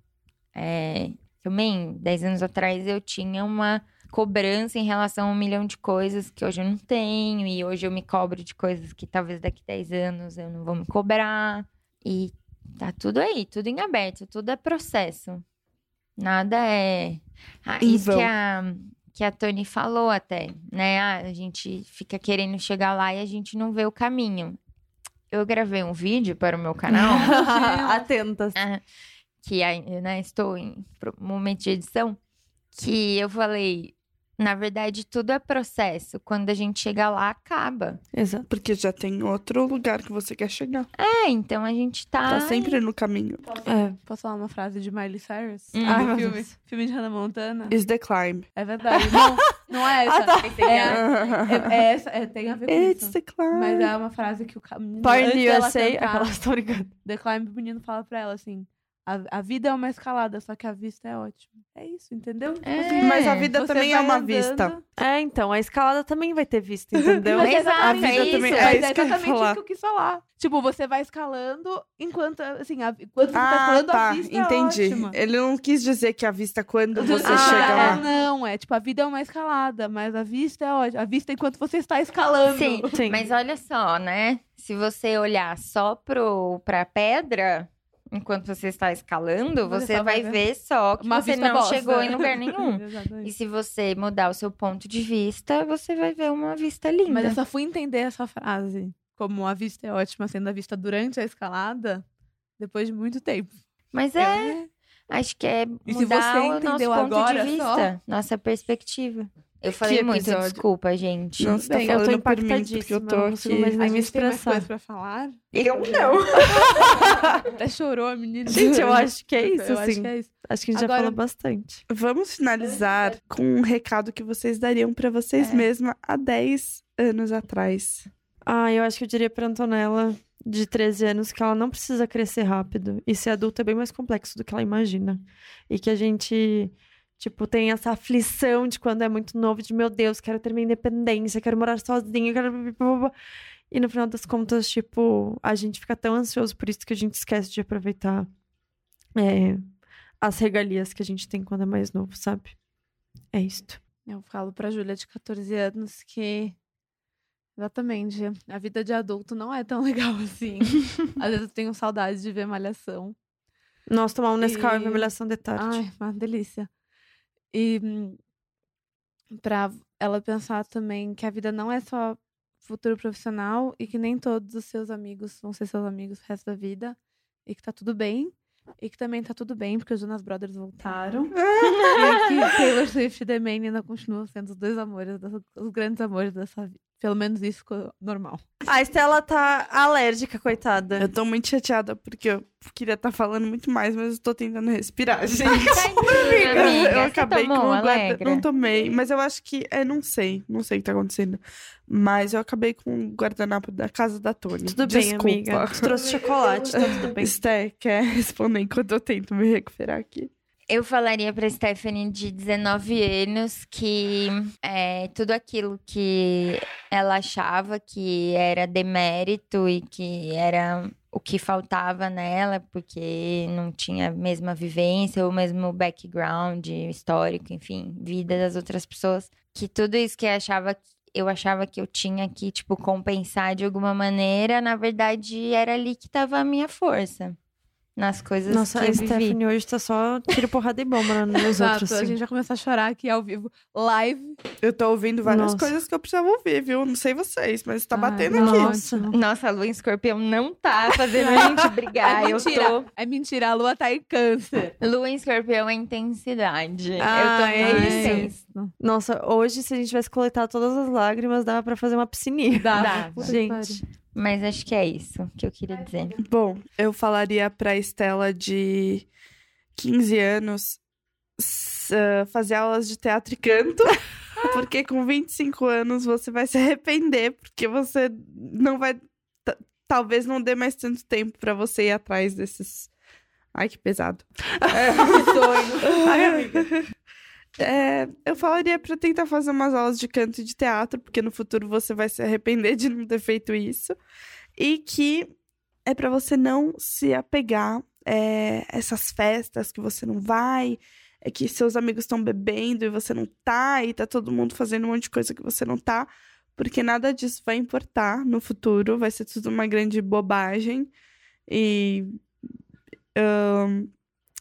É, também, dez anos atrás, eu tinha uma cobrança em relação a um milhão de coisas que hoje eu não tenho. E hoje eu me cobro de coisas que talvez daqui 10 anos eu não vou me cobrar. E tá tudo aí, tudo em aberto, tudo é processo. Nada é. Ah, isso que a, que a Tony falou até, né? Ah, a gente fica querendo chegar lá e a gente não vê o caminho. Eu gravei um vídeo para o meu canal. <laughs> Atentas. Ah, que ainda né, estou em momento de edição, que eu falei, na verdade, tudo é processo. Quando a gente chega lá, acaba. Exato. Porque já tem outro lugar que você quer chegar. É, então a gente tá. Tá sempre no caminho. É. Posso falar uma frase de Miley Cyrus? Hum. Ah, filme, Deus. filme de Hannah Montana. Is the climb. É verdade. Não, não é <laughs> essa. Ah, tá. É, é, é essa, é, tem a ver com It's isso. the climb. Mas é uma frase que o menino, dela USA, <laughs> aquela história. The Climb, o menino fala pra ela assim: a, a vida é uma escalada, só que a vista é ótima. É isso, entendeu? Tipo É. assim, Mas a vida também é uma andando, vista. É, então, a escalada também vai ter vista, <laughs> entendeu? Mas é Exato, exatamente é isso. isso. É Mas isso é que exatamente falar. isso que eu quis falar. Tipo, você vai escalando enquanto, assim, a, enquanto você tá Ah, escalando, a tá. vista Entendi. é ótima. Ele não quis dizer que a vista quando <laughs> você Ah, chega é, lá. Não, é tipo, a vida é uma escalada, mas a vista é ótima. A vista é enquanto você está escalando. Sim, Sim. mas olha só, né? Se você olhar só pro, pra pedra, enquanto você está escalando, Você você, só vai ver ver só que você não bosta. chegou em lugar nenhum. <laughs> E se você mudar o seu ponto de vista, você vai ver uma vista linda. Mas eu só fui entender essa frase como a vista é ótima sendo a vista durante a escalada depois de muito tempo. Mas é, acho que é E se mudar você o nosso entendeu ponto agora de só? vista, nossa perspectiva. Eu falei muito, episódio? desculpa, gente. Não, tá Bem, eu tô mim, porque eu impactadíssima, tô aqui. mais A tem expressar. coisa pra falar? Eu não. <laughs> Até chorou a menina. Gente, eu <laughs> acho que é isso, Eu assim. acho que é isso. Acho que a gente Agora- já falou bastante. Vamos finalizar com um recado que vocês dariam pra vocês É. mesma há 10 anos atrás. Ah, eu acho que eu diria pra Antonella, de 13 anos, que ela não precisa crescer rápido. E ser adulta é bem mais complexo do que ela imagina. E que a gente, tipo, tem essa aflição de quando é muito novo, de meu Deus, quero ter minha independência, quero morar sozinha, quero. E no final das contas, tipo, a gente fica tão ansioso por isso que a gente esquece de aproveitar é, as regalias que a gente tem quando é mais novo, sabe? É isto. Eu falo pra Júlia de 14 anos que. Exatamente. A vida de adulto não é tão <laughs> legal assim. Às vezes eu tenho saudade de ver malhação. Nós tomar um Nescau e E- vermelhação de tarde. Ai, uma delícia. E hum, pra ela pensar também que a vida não é só futuro profissional e que nem todos os seus amigos vão ser seus amigos o resto da vida. E que tá tudo bem. E que também tá tudo bem, porque os Jonas Brothers voltaram. <laughs> e que Taylor Swift e The Man ainda continuam sendo os dois amores, os grandes amores dessa vida. Pelo menos isso ficou normal. <laughs> A Estela tá alérgica, coitada. Eu tô muito chateada porque eu queria estar falando muito mais, mas eu tô tentando respirar, gente. Tadinha, amiga. <laughs> eu acabei tomou com o guarda... Não tomei, mas eu acho que. É, não sei. Não sei o que tá acontecendo. Mas eu acabei com o guardanapo da casa da Tony. Tudo Desculpa. bem, amiga. Tu trouxe chocolate, tá tudo bem. <laughs> Esté, quer responder enquanto eu tento me recuperar aqui? Eu falaria pra Stephanie de 19 anos que é, tudo aquilo que ela achava que era demérito e que era o que faltava nela, porque não tinha a mesma vivência o mesmo background histórico, enfim, vida das outras pessoas, que tudo isso que eu achava eu achava que eu tinha que, tipo, compensar de alguma maneira, na verdade era ali que tava a minha força. Nas coisas Nossa, que a eu vivi. Stephanie hoje tá só tiro porrada e bomba nos <laughs> Exato, outros. a assim. gente vai começar a chorar aqui ao vivo, live. Eu tô ouvindo várias Nossa. coisas que eu precisava ouvir, viu? Não sei vocês, mas tá Ai, batendo não, aqui. Nossa. a lua em escorpião não tá fazendo a <laughs> gente brigar. é eu mentira, tô. é mentira, a lua tá em câncer. Lua em escorpião é intensidade. Ah, eu tô é muito isso. Nossa, hoje, se a gente tivesse coletado todas as lágrimas, dava pra fazer uma piscininha. Dá. <laughs> Dá. Gente. Mas acho que é isso que eu queria dizer. Bom, eu falaria pra Estela de 15 anos ah, fazer aulas de teatro e canto. <laughs> Porque com 25 anos você vai se arrepender, porque você não vai. ta- Talvez não dê mais tanto tempo pra você ir atrás desses. Ai, que pesado. <laughs> <laughs> Ai, amiga. É, eu falaria pra tentar fazer umas aulas de canto e de teatro, porque no futuro você vai se arrepender de não ter feito isso. E que é pra você não se apegar é, essas festas que você não vai, é que seus amigos estão bebendo e você não tá, e tá todo mundo fazendo um monte de coisa que você não tá, porque nada disso vai importar no futuro, vai ser tudo uma grande bobagem. E. ahn,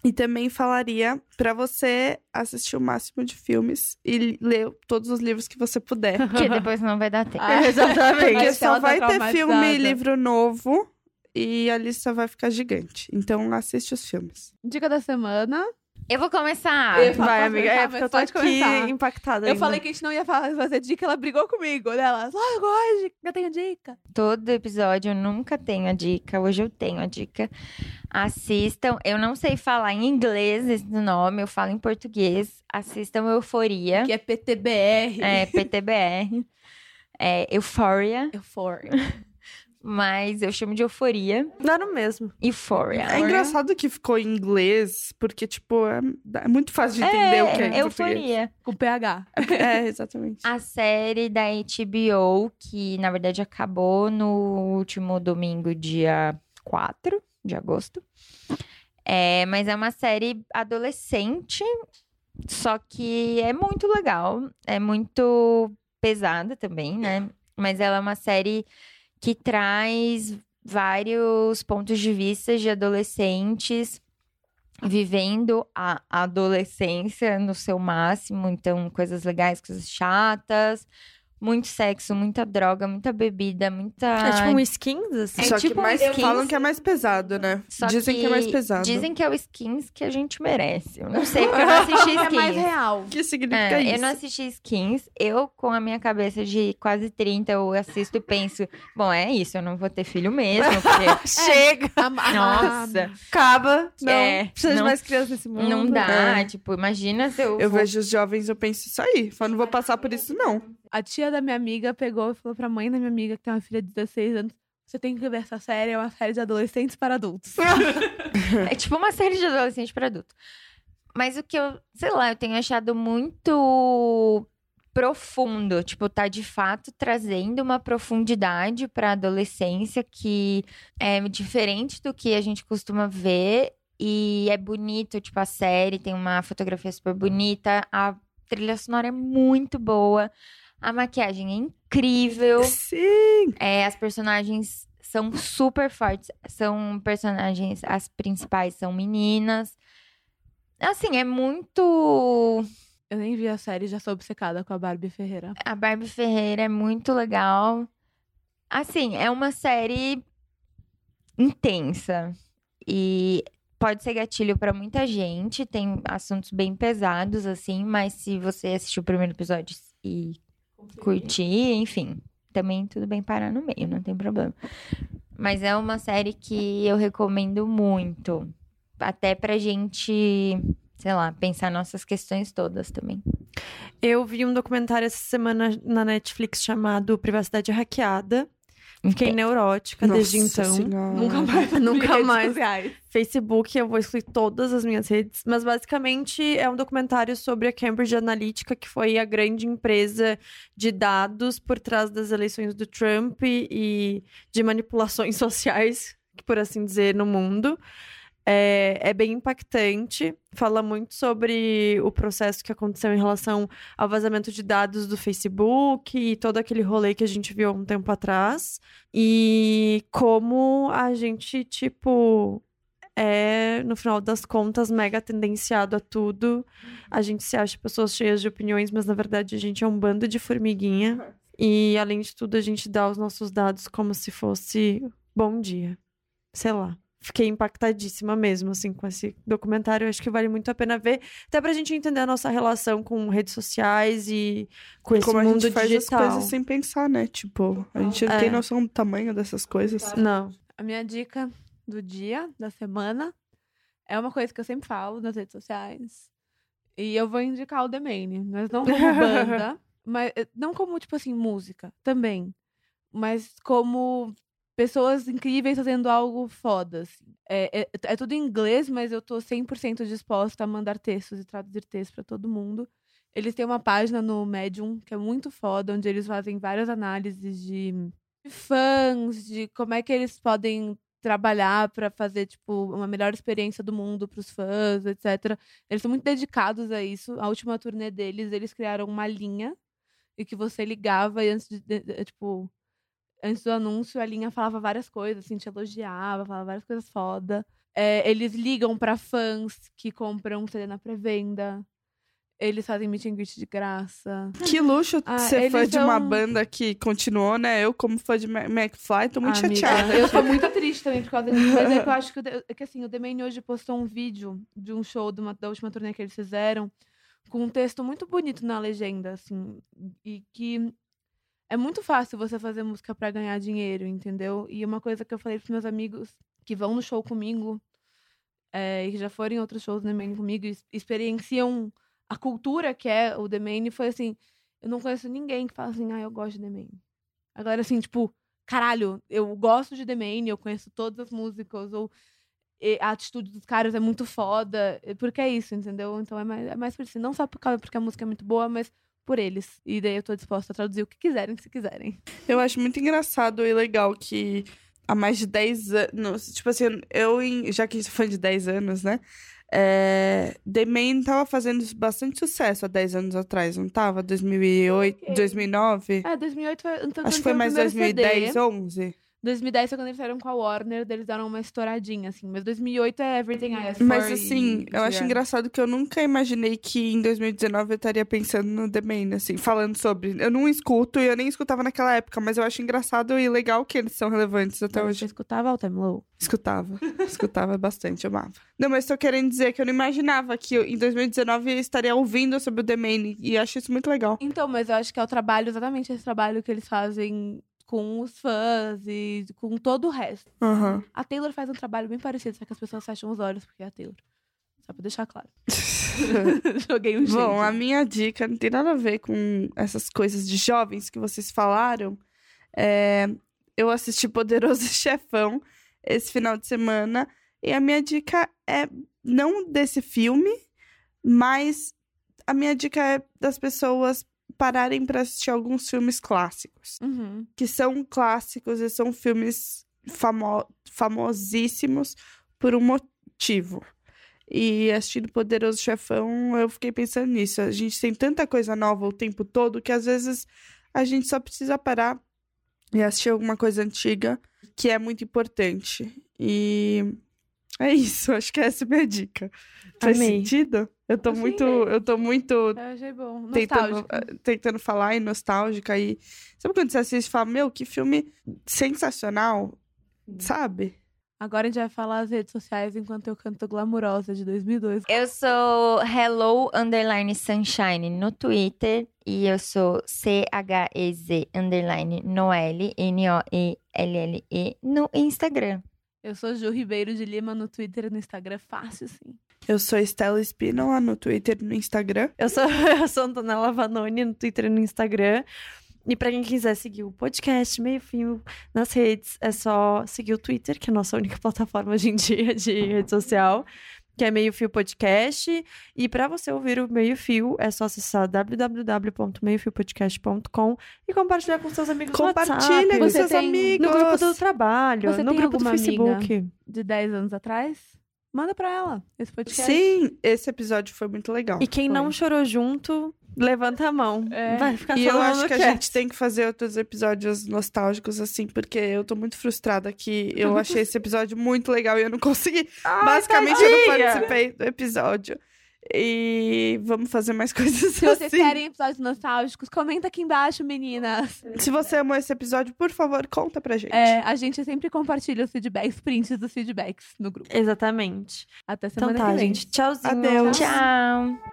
e também falaria pra você assistir o máximo de filmes e ler todos os livros que você puder. <laughs> Porque depois não vai dar tempo. Ah, <laughs> Exatamente. Porque só tá vai ter filme e livro novo e a lista vai ficar gigante. Então assiste os filmes. Dica da semana. Eu vou começar. Eu falo, Vai, amiga. começar? É, porque eu tô Pode aqui começar. impactada Eu ainda. falei que a gente não ia fa- fazer dica, ela brigou comigo. Né? Ela, logo hoje, eu tenho dica. Todo episódio eu nunca tenho a dica. Hoje eu tenho a dica. Assistam. Eu não sei falar em inglês esse nome, eu falo em português. Assistam Euforia. Que é PTBR. É, PTBR. <laughs> É Euphoria, Euphoria. Mas eu chamo de Euforia. Dá no mesmo. Euphoria. É engraçado que ficou em inglês, porque, tipo, é, é muito fácil de entender o que é em português. Euforia. Com PH. É, exatamente. <laughs> A série da HBO, que na verdade acabou no último domingo, dia 4 de agosto. É, mas é uma série adolescente, só que é muito legal, é muito pesada também, né? Mas ela é uma série que traz vários pontos de vista de adolescentes vivendo a adolescência no seu máximo, então coisas legais, coisas chatas, muito sexo, muita droga, muita bebida, muita É tipo um skins, assim. É Só tipo que mais um skins. falam que é mais pesado, né? Só Dizem que... é mais pesado. Dizem que é o skins que a gente merece. Eu não sei, porque eu não <laughs> assisti É mais skins. real. O que significa É, isso? eu não assisti skins. Eu, com a minha cabeça de quase 30, eu assisto e penso: bom, é isso, eu não vou ter filho mesmo, porque. <laughs> Chega! A- a- Nossa, Acaba. Não, É, precisa de não- mais crianças nesse mundo. não dá. É. Tipo, imagina se eu. Eu vou- vejo os jovens, eu penso isso aí. Falo, não vou passar por isso, não. A tia da minha amiga pegou e falou pra mãe da minha amiga, que tem uma filha de 16 anos, você tem que ver essa série, é uma série de adolescentes para adultos. <laughs> É tipo uma série de adolescente para adulto. Mas o que eu, sei lá, eu tenho achado muito profundo, tipo, tá de fato trazendo uma profundidade pra adolescência que é diferente do que a gente costuma ver e é bonito, tipo, a série tem uma fotografia super bonita, a trilha sonora é muito boa, a maquiagem é incrível. Sim! É, as personagens são super fortes. São personagens, as principais são meninas. Assim, é muito. Eu nem vi a série, já sou obcecada com a Barbie Ferreira. A Barbie Ferreira é muito legal. Assim, é uma série intensa. E pode ser gatilho pra muita gente. Tem assuntos bem pesados, assim, mas se você assistir o primeiro episódio e curtir, enfim, também tudo bem parar no meio, não tem problema. Mas é uma série que eu recomendo muito. Até pra gente, sei lá, pensar nossas questões todas também. Eu vi um documentário essa semana na Netflix chamado Privacidade Hackeada. Fiquei Entende? neurótica desde então. Senhora. Nunca mais. <laughs> Nunca mais. Facebook, eu vou excluir todas as minhas redes, mas basicamente é um documentário sobre a Cambridge Analytica, que foi a grande empresa de dados por trás das eleições do Trump e de manipulações <laughs> sociais, por assim dizer, no mundo. É, é bem impactante, fala muito sobre o processo que aconteceu em relação ao vazamento de dados do Facebook e todo aquele rolê que a gente viu há um tempo atrás. E como a gente, tipo, é, no final das contas, mega tendenciado a tudo. A gente se acha pessoas cheias de opiniões, mas na verdade a gente é um bando de formiguinha. E além de tudo, a gente dá os nossos dados como se fosse bom dia. Sei lá. Fiquei impactadíssima mesmo, assim, com esse documentário. Eu acho que vale muito a pena ver, até pra gente entender a nossa relação com redes sociais e com esse Como a mundo gente faz digital. as coisas sem pensar, né? Tipo, a gente não É. tem noção do tamanho dessas coisas. Não. A minha dica do dia, da semana, é uma coisa que eu sempre falo nas redes sociais. E eu vou indicar o The Maine, mas não como <laughs> banda, mas eh, não como, tipo assim, música também. Mas como pessoas incríveis fazendo algo foda. assim. É, é, é tudo em inglês, mas eu tô 100% disposta a mandar textos e traduzir textos pra todo mundo. Eles têm uma página no Medium que é muito foda, onde eles fazem várias análises de fãs, de como é que eles podem trabalhar pra fazer tipo uma melhor experiência do mundo pros fãs, etc. Eles são muito dedicados a isso. A última turnê deles, eles criaram uma linha e que você ligava e antes de, de- de- tipo antes do anúncio a linha falava várias coisas, assim, te elogiava, falava várias coisas foda. É, eles ligam pra fãs que compram CD na pré-venda. Eles fazem meet and greet de graça. Que luxo Ah, ser fã eles de uma são- banda que continuou, né? Eu, como fã de McFly, tô muito Ah, amiga, chateada. Eu tô muito <laughs> triste também por causa disso. Mas é que eu <laughs> acho que, o é que assim, o The Maine hoje postou um vídeo de um show de uma- da última turnê que eles fizeram, com um texto muito bonito na legenda, assim. E que é muito fácil você fazer música pra ganhar dinheiro, entendeu? E uma coisa que eu falei pros meus amigos que vão no show comigo, é, e que já foram em outros shows do The Maine comigo, e ex- experienciam a cultura que é o The Maine, foi assim, eu não conheço ninguém que fala assim, ah, eu gosto de The Maine. Agora, assim, tipo, caralho, eu gosto de The Maine, eu conheço todas as músicas, ou a atitude dos caras é muito foda, porque é isso, entendeu? Então é mais, é mais por isso. Não só por causa porque a música é muito boa, mas por eles. E daí eu tô disposta a traduzir o que quiserem, se quiserem. Eu acho muito engraçado e legal que há mais de 10 anos. Tipo assim, eu, já que a gente é fã de 10 anos, né? É, The Main tava fazendo bastante sucesso há 10 anos atrás, não tava? 2008, Ok. 2009? É, 2008 foi. Então, Acho que foi mais primeiro 2010, CD. 11. 2010 foi quando eles saíram com a Warner, eles deram uma estouradinha, assim. Mas 2008 é Everything I Asked Mas For assim, e eu acho engraçado que eu nunca imaginei que em 2019 eu estaria pensando no The Main, assim, falando sobre. Eu não escuto e eu nem escutava naquela época, mas eu acho engraçado e legal que eles são relevantes até Então, hoje. Você escutava All Time Low? Escutava. Escutava bastante, eu amava. Não, mas tô querendo dizer que eu não imaginava que eu, em 2019 eu estaria ouvindo sobre o The Main e acho isso muito legal. Então, mas eu acho que é o trabalho, exatamente esse trabalho que eles fazem com os fãs e com todo o resto. Aham. A Taylor faz um trabalho bem parecido, só que as pessoas fecham os olhos porque é a Taylor. Só pra deixar claro. <laughs> Joguei um Bom, a jeito. minha dica não tem nada a ver com essas coisas de jovens que vocês falaram. É, eu assisti Poderoso <laughs> Chefão esse final de semana e a minha dica é não desse filme, mas a minha dica é das pessoas pararem para assistir alguns filmes clássicos, Uhum. que são clássicos e são filmes famo famosíssimos por um motivo. E assistindo Poderoso Chefão, eu fiquei pensando nisso. A gente tem tanta coisa nova o tempo todo que às vezes a gente só precisa parar e assistir alguma coisa antiga que é muito importante. E é isso, acho que essa é a minha dica. Faz Amei. sentido? Eu tô Sim, muito, eu tô muito Eu achei bom. tentando, eh, tentando falar e nostálgica e sabe quando você assiste e fala, meu, que filme sensacional, sabe? Agora a gente vai falar as redes sociais enquanto eu canto Glamurosa de 2002. Eu sou Hello Underline Sunshine no Twitter e eu sou C-H-E-Z Underline Noelle, N-O-E-L-L-E no Instagram. Eu sou Ju Ribeiro de Lima no Twitter e no Instagram. Fácil, sim. Eu sou Estela Espínola no Twitter e no Instagram. Eu sou, <laughs> eu sou Antonella Vanoni no Twitter e no Instagram. E pra quem quiser seguir o podcast Meio Fio nas redes, é só seguir o Twitter, que é a nossa única <laughs> plataforma hoje em dia de rede social, que é Meio Fio Podcast. E pra você ouvir o Meio Fio, é só acessar www.meiofiopodcast.com e compartilhar com seus amigos Compartilha WhatsApp, com seus amigos. no grupo do trabalho, Você no grupo do? Facebook. De 10 anos atrás, manda pra ela esse podcast. Sim, esse episódio foi muito legal. E quem não Foi. chorou junto, levanta a mão. É. Vai ficar E eu acho que a gente tem que fazer outros episódios nostálgicos, assim, porque eu tô muito frustrada que eu achei esse episódio muito legal e eu não consegui. Basicamente, eu não tadinha! participei do episódio. E vamos fazer mais <laughs> coisas Se vocês assim. querem episódios nostálgicos, comenta aqui embaixo, meninas. Se você amou esse episódio, por favor, conta pra gente. É, a gente sempre compartilha os feedbacks, prints dos feedbacks no grupo. Exatamente. Até Então semana tá, que vem. gente. Tchauzinho. Adeus. Tchau.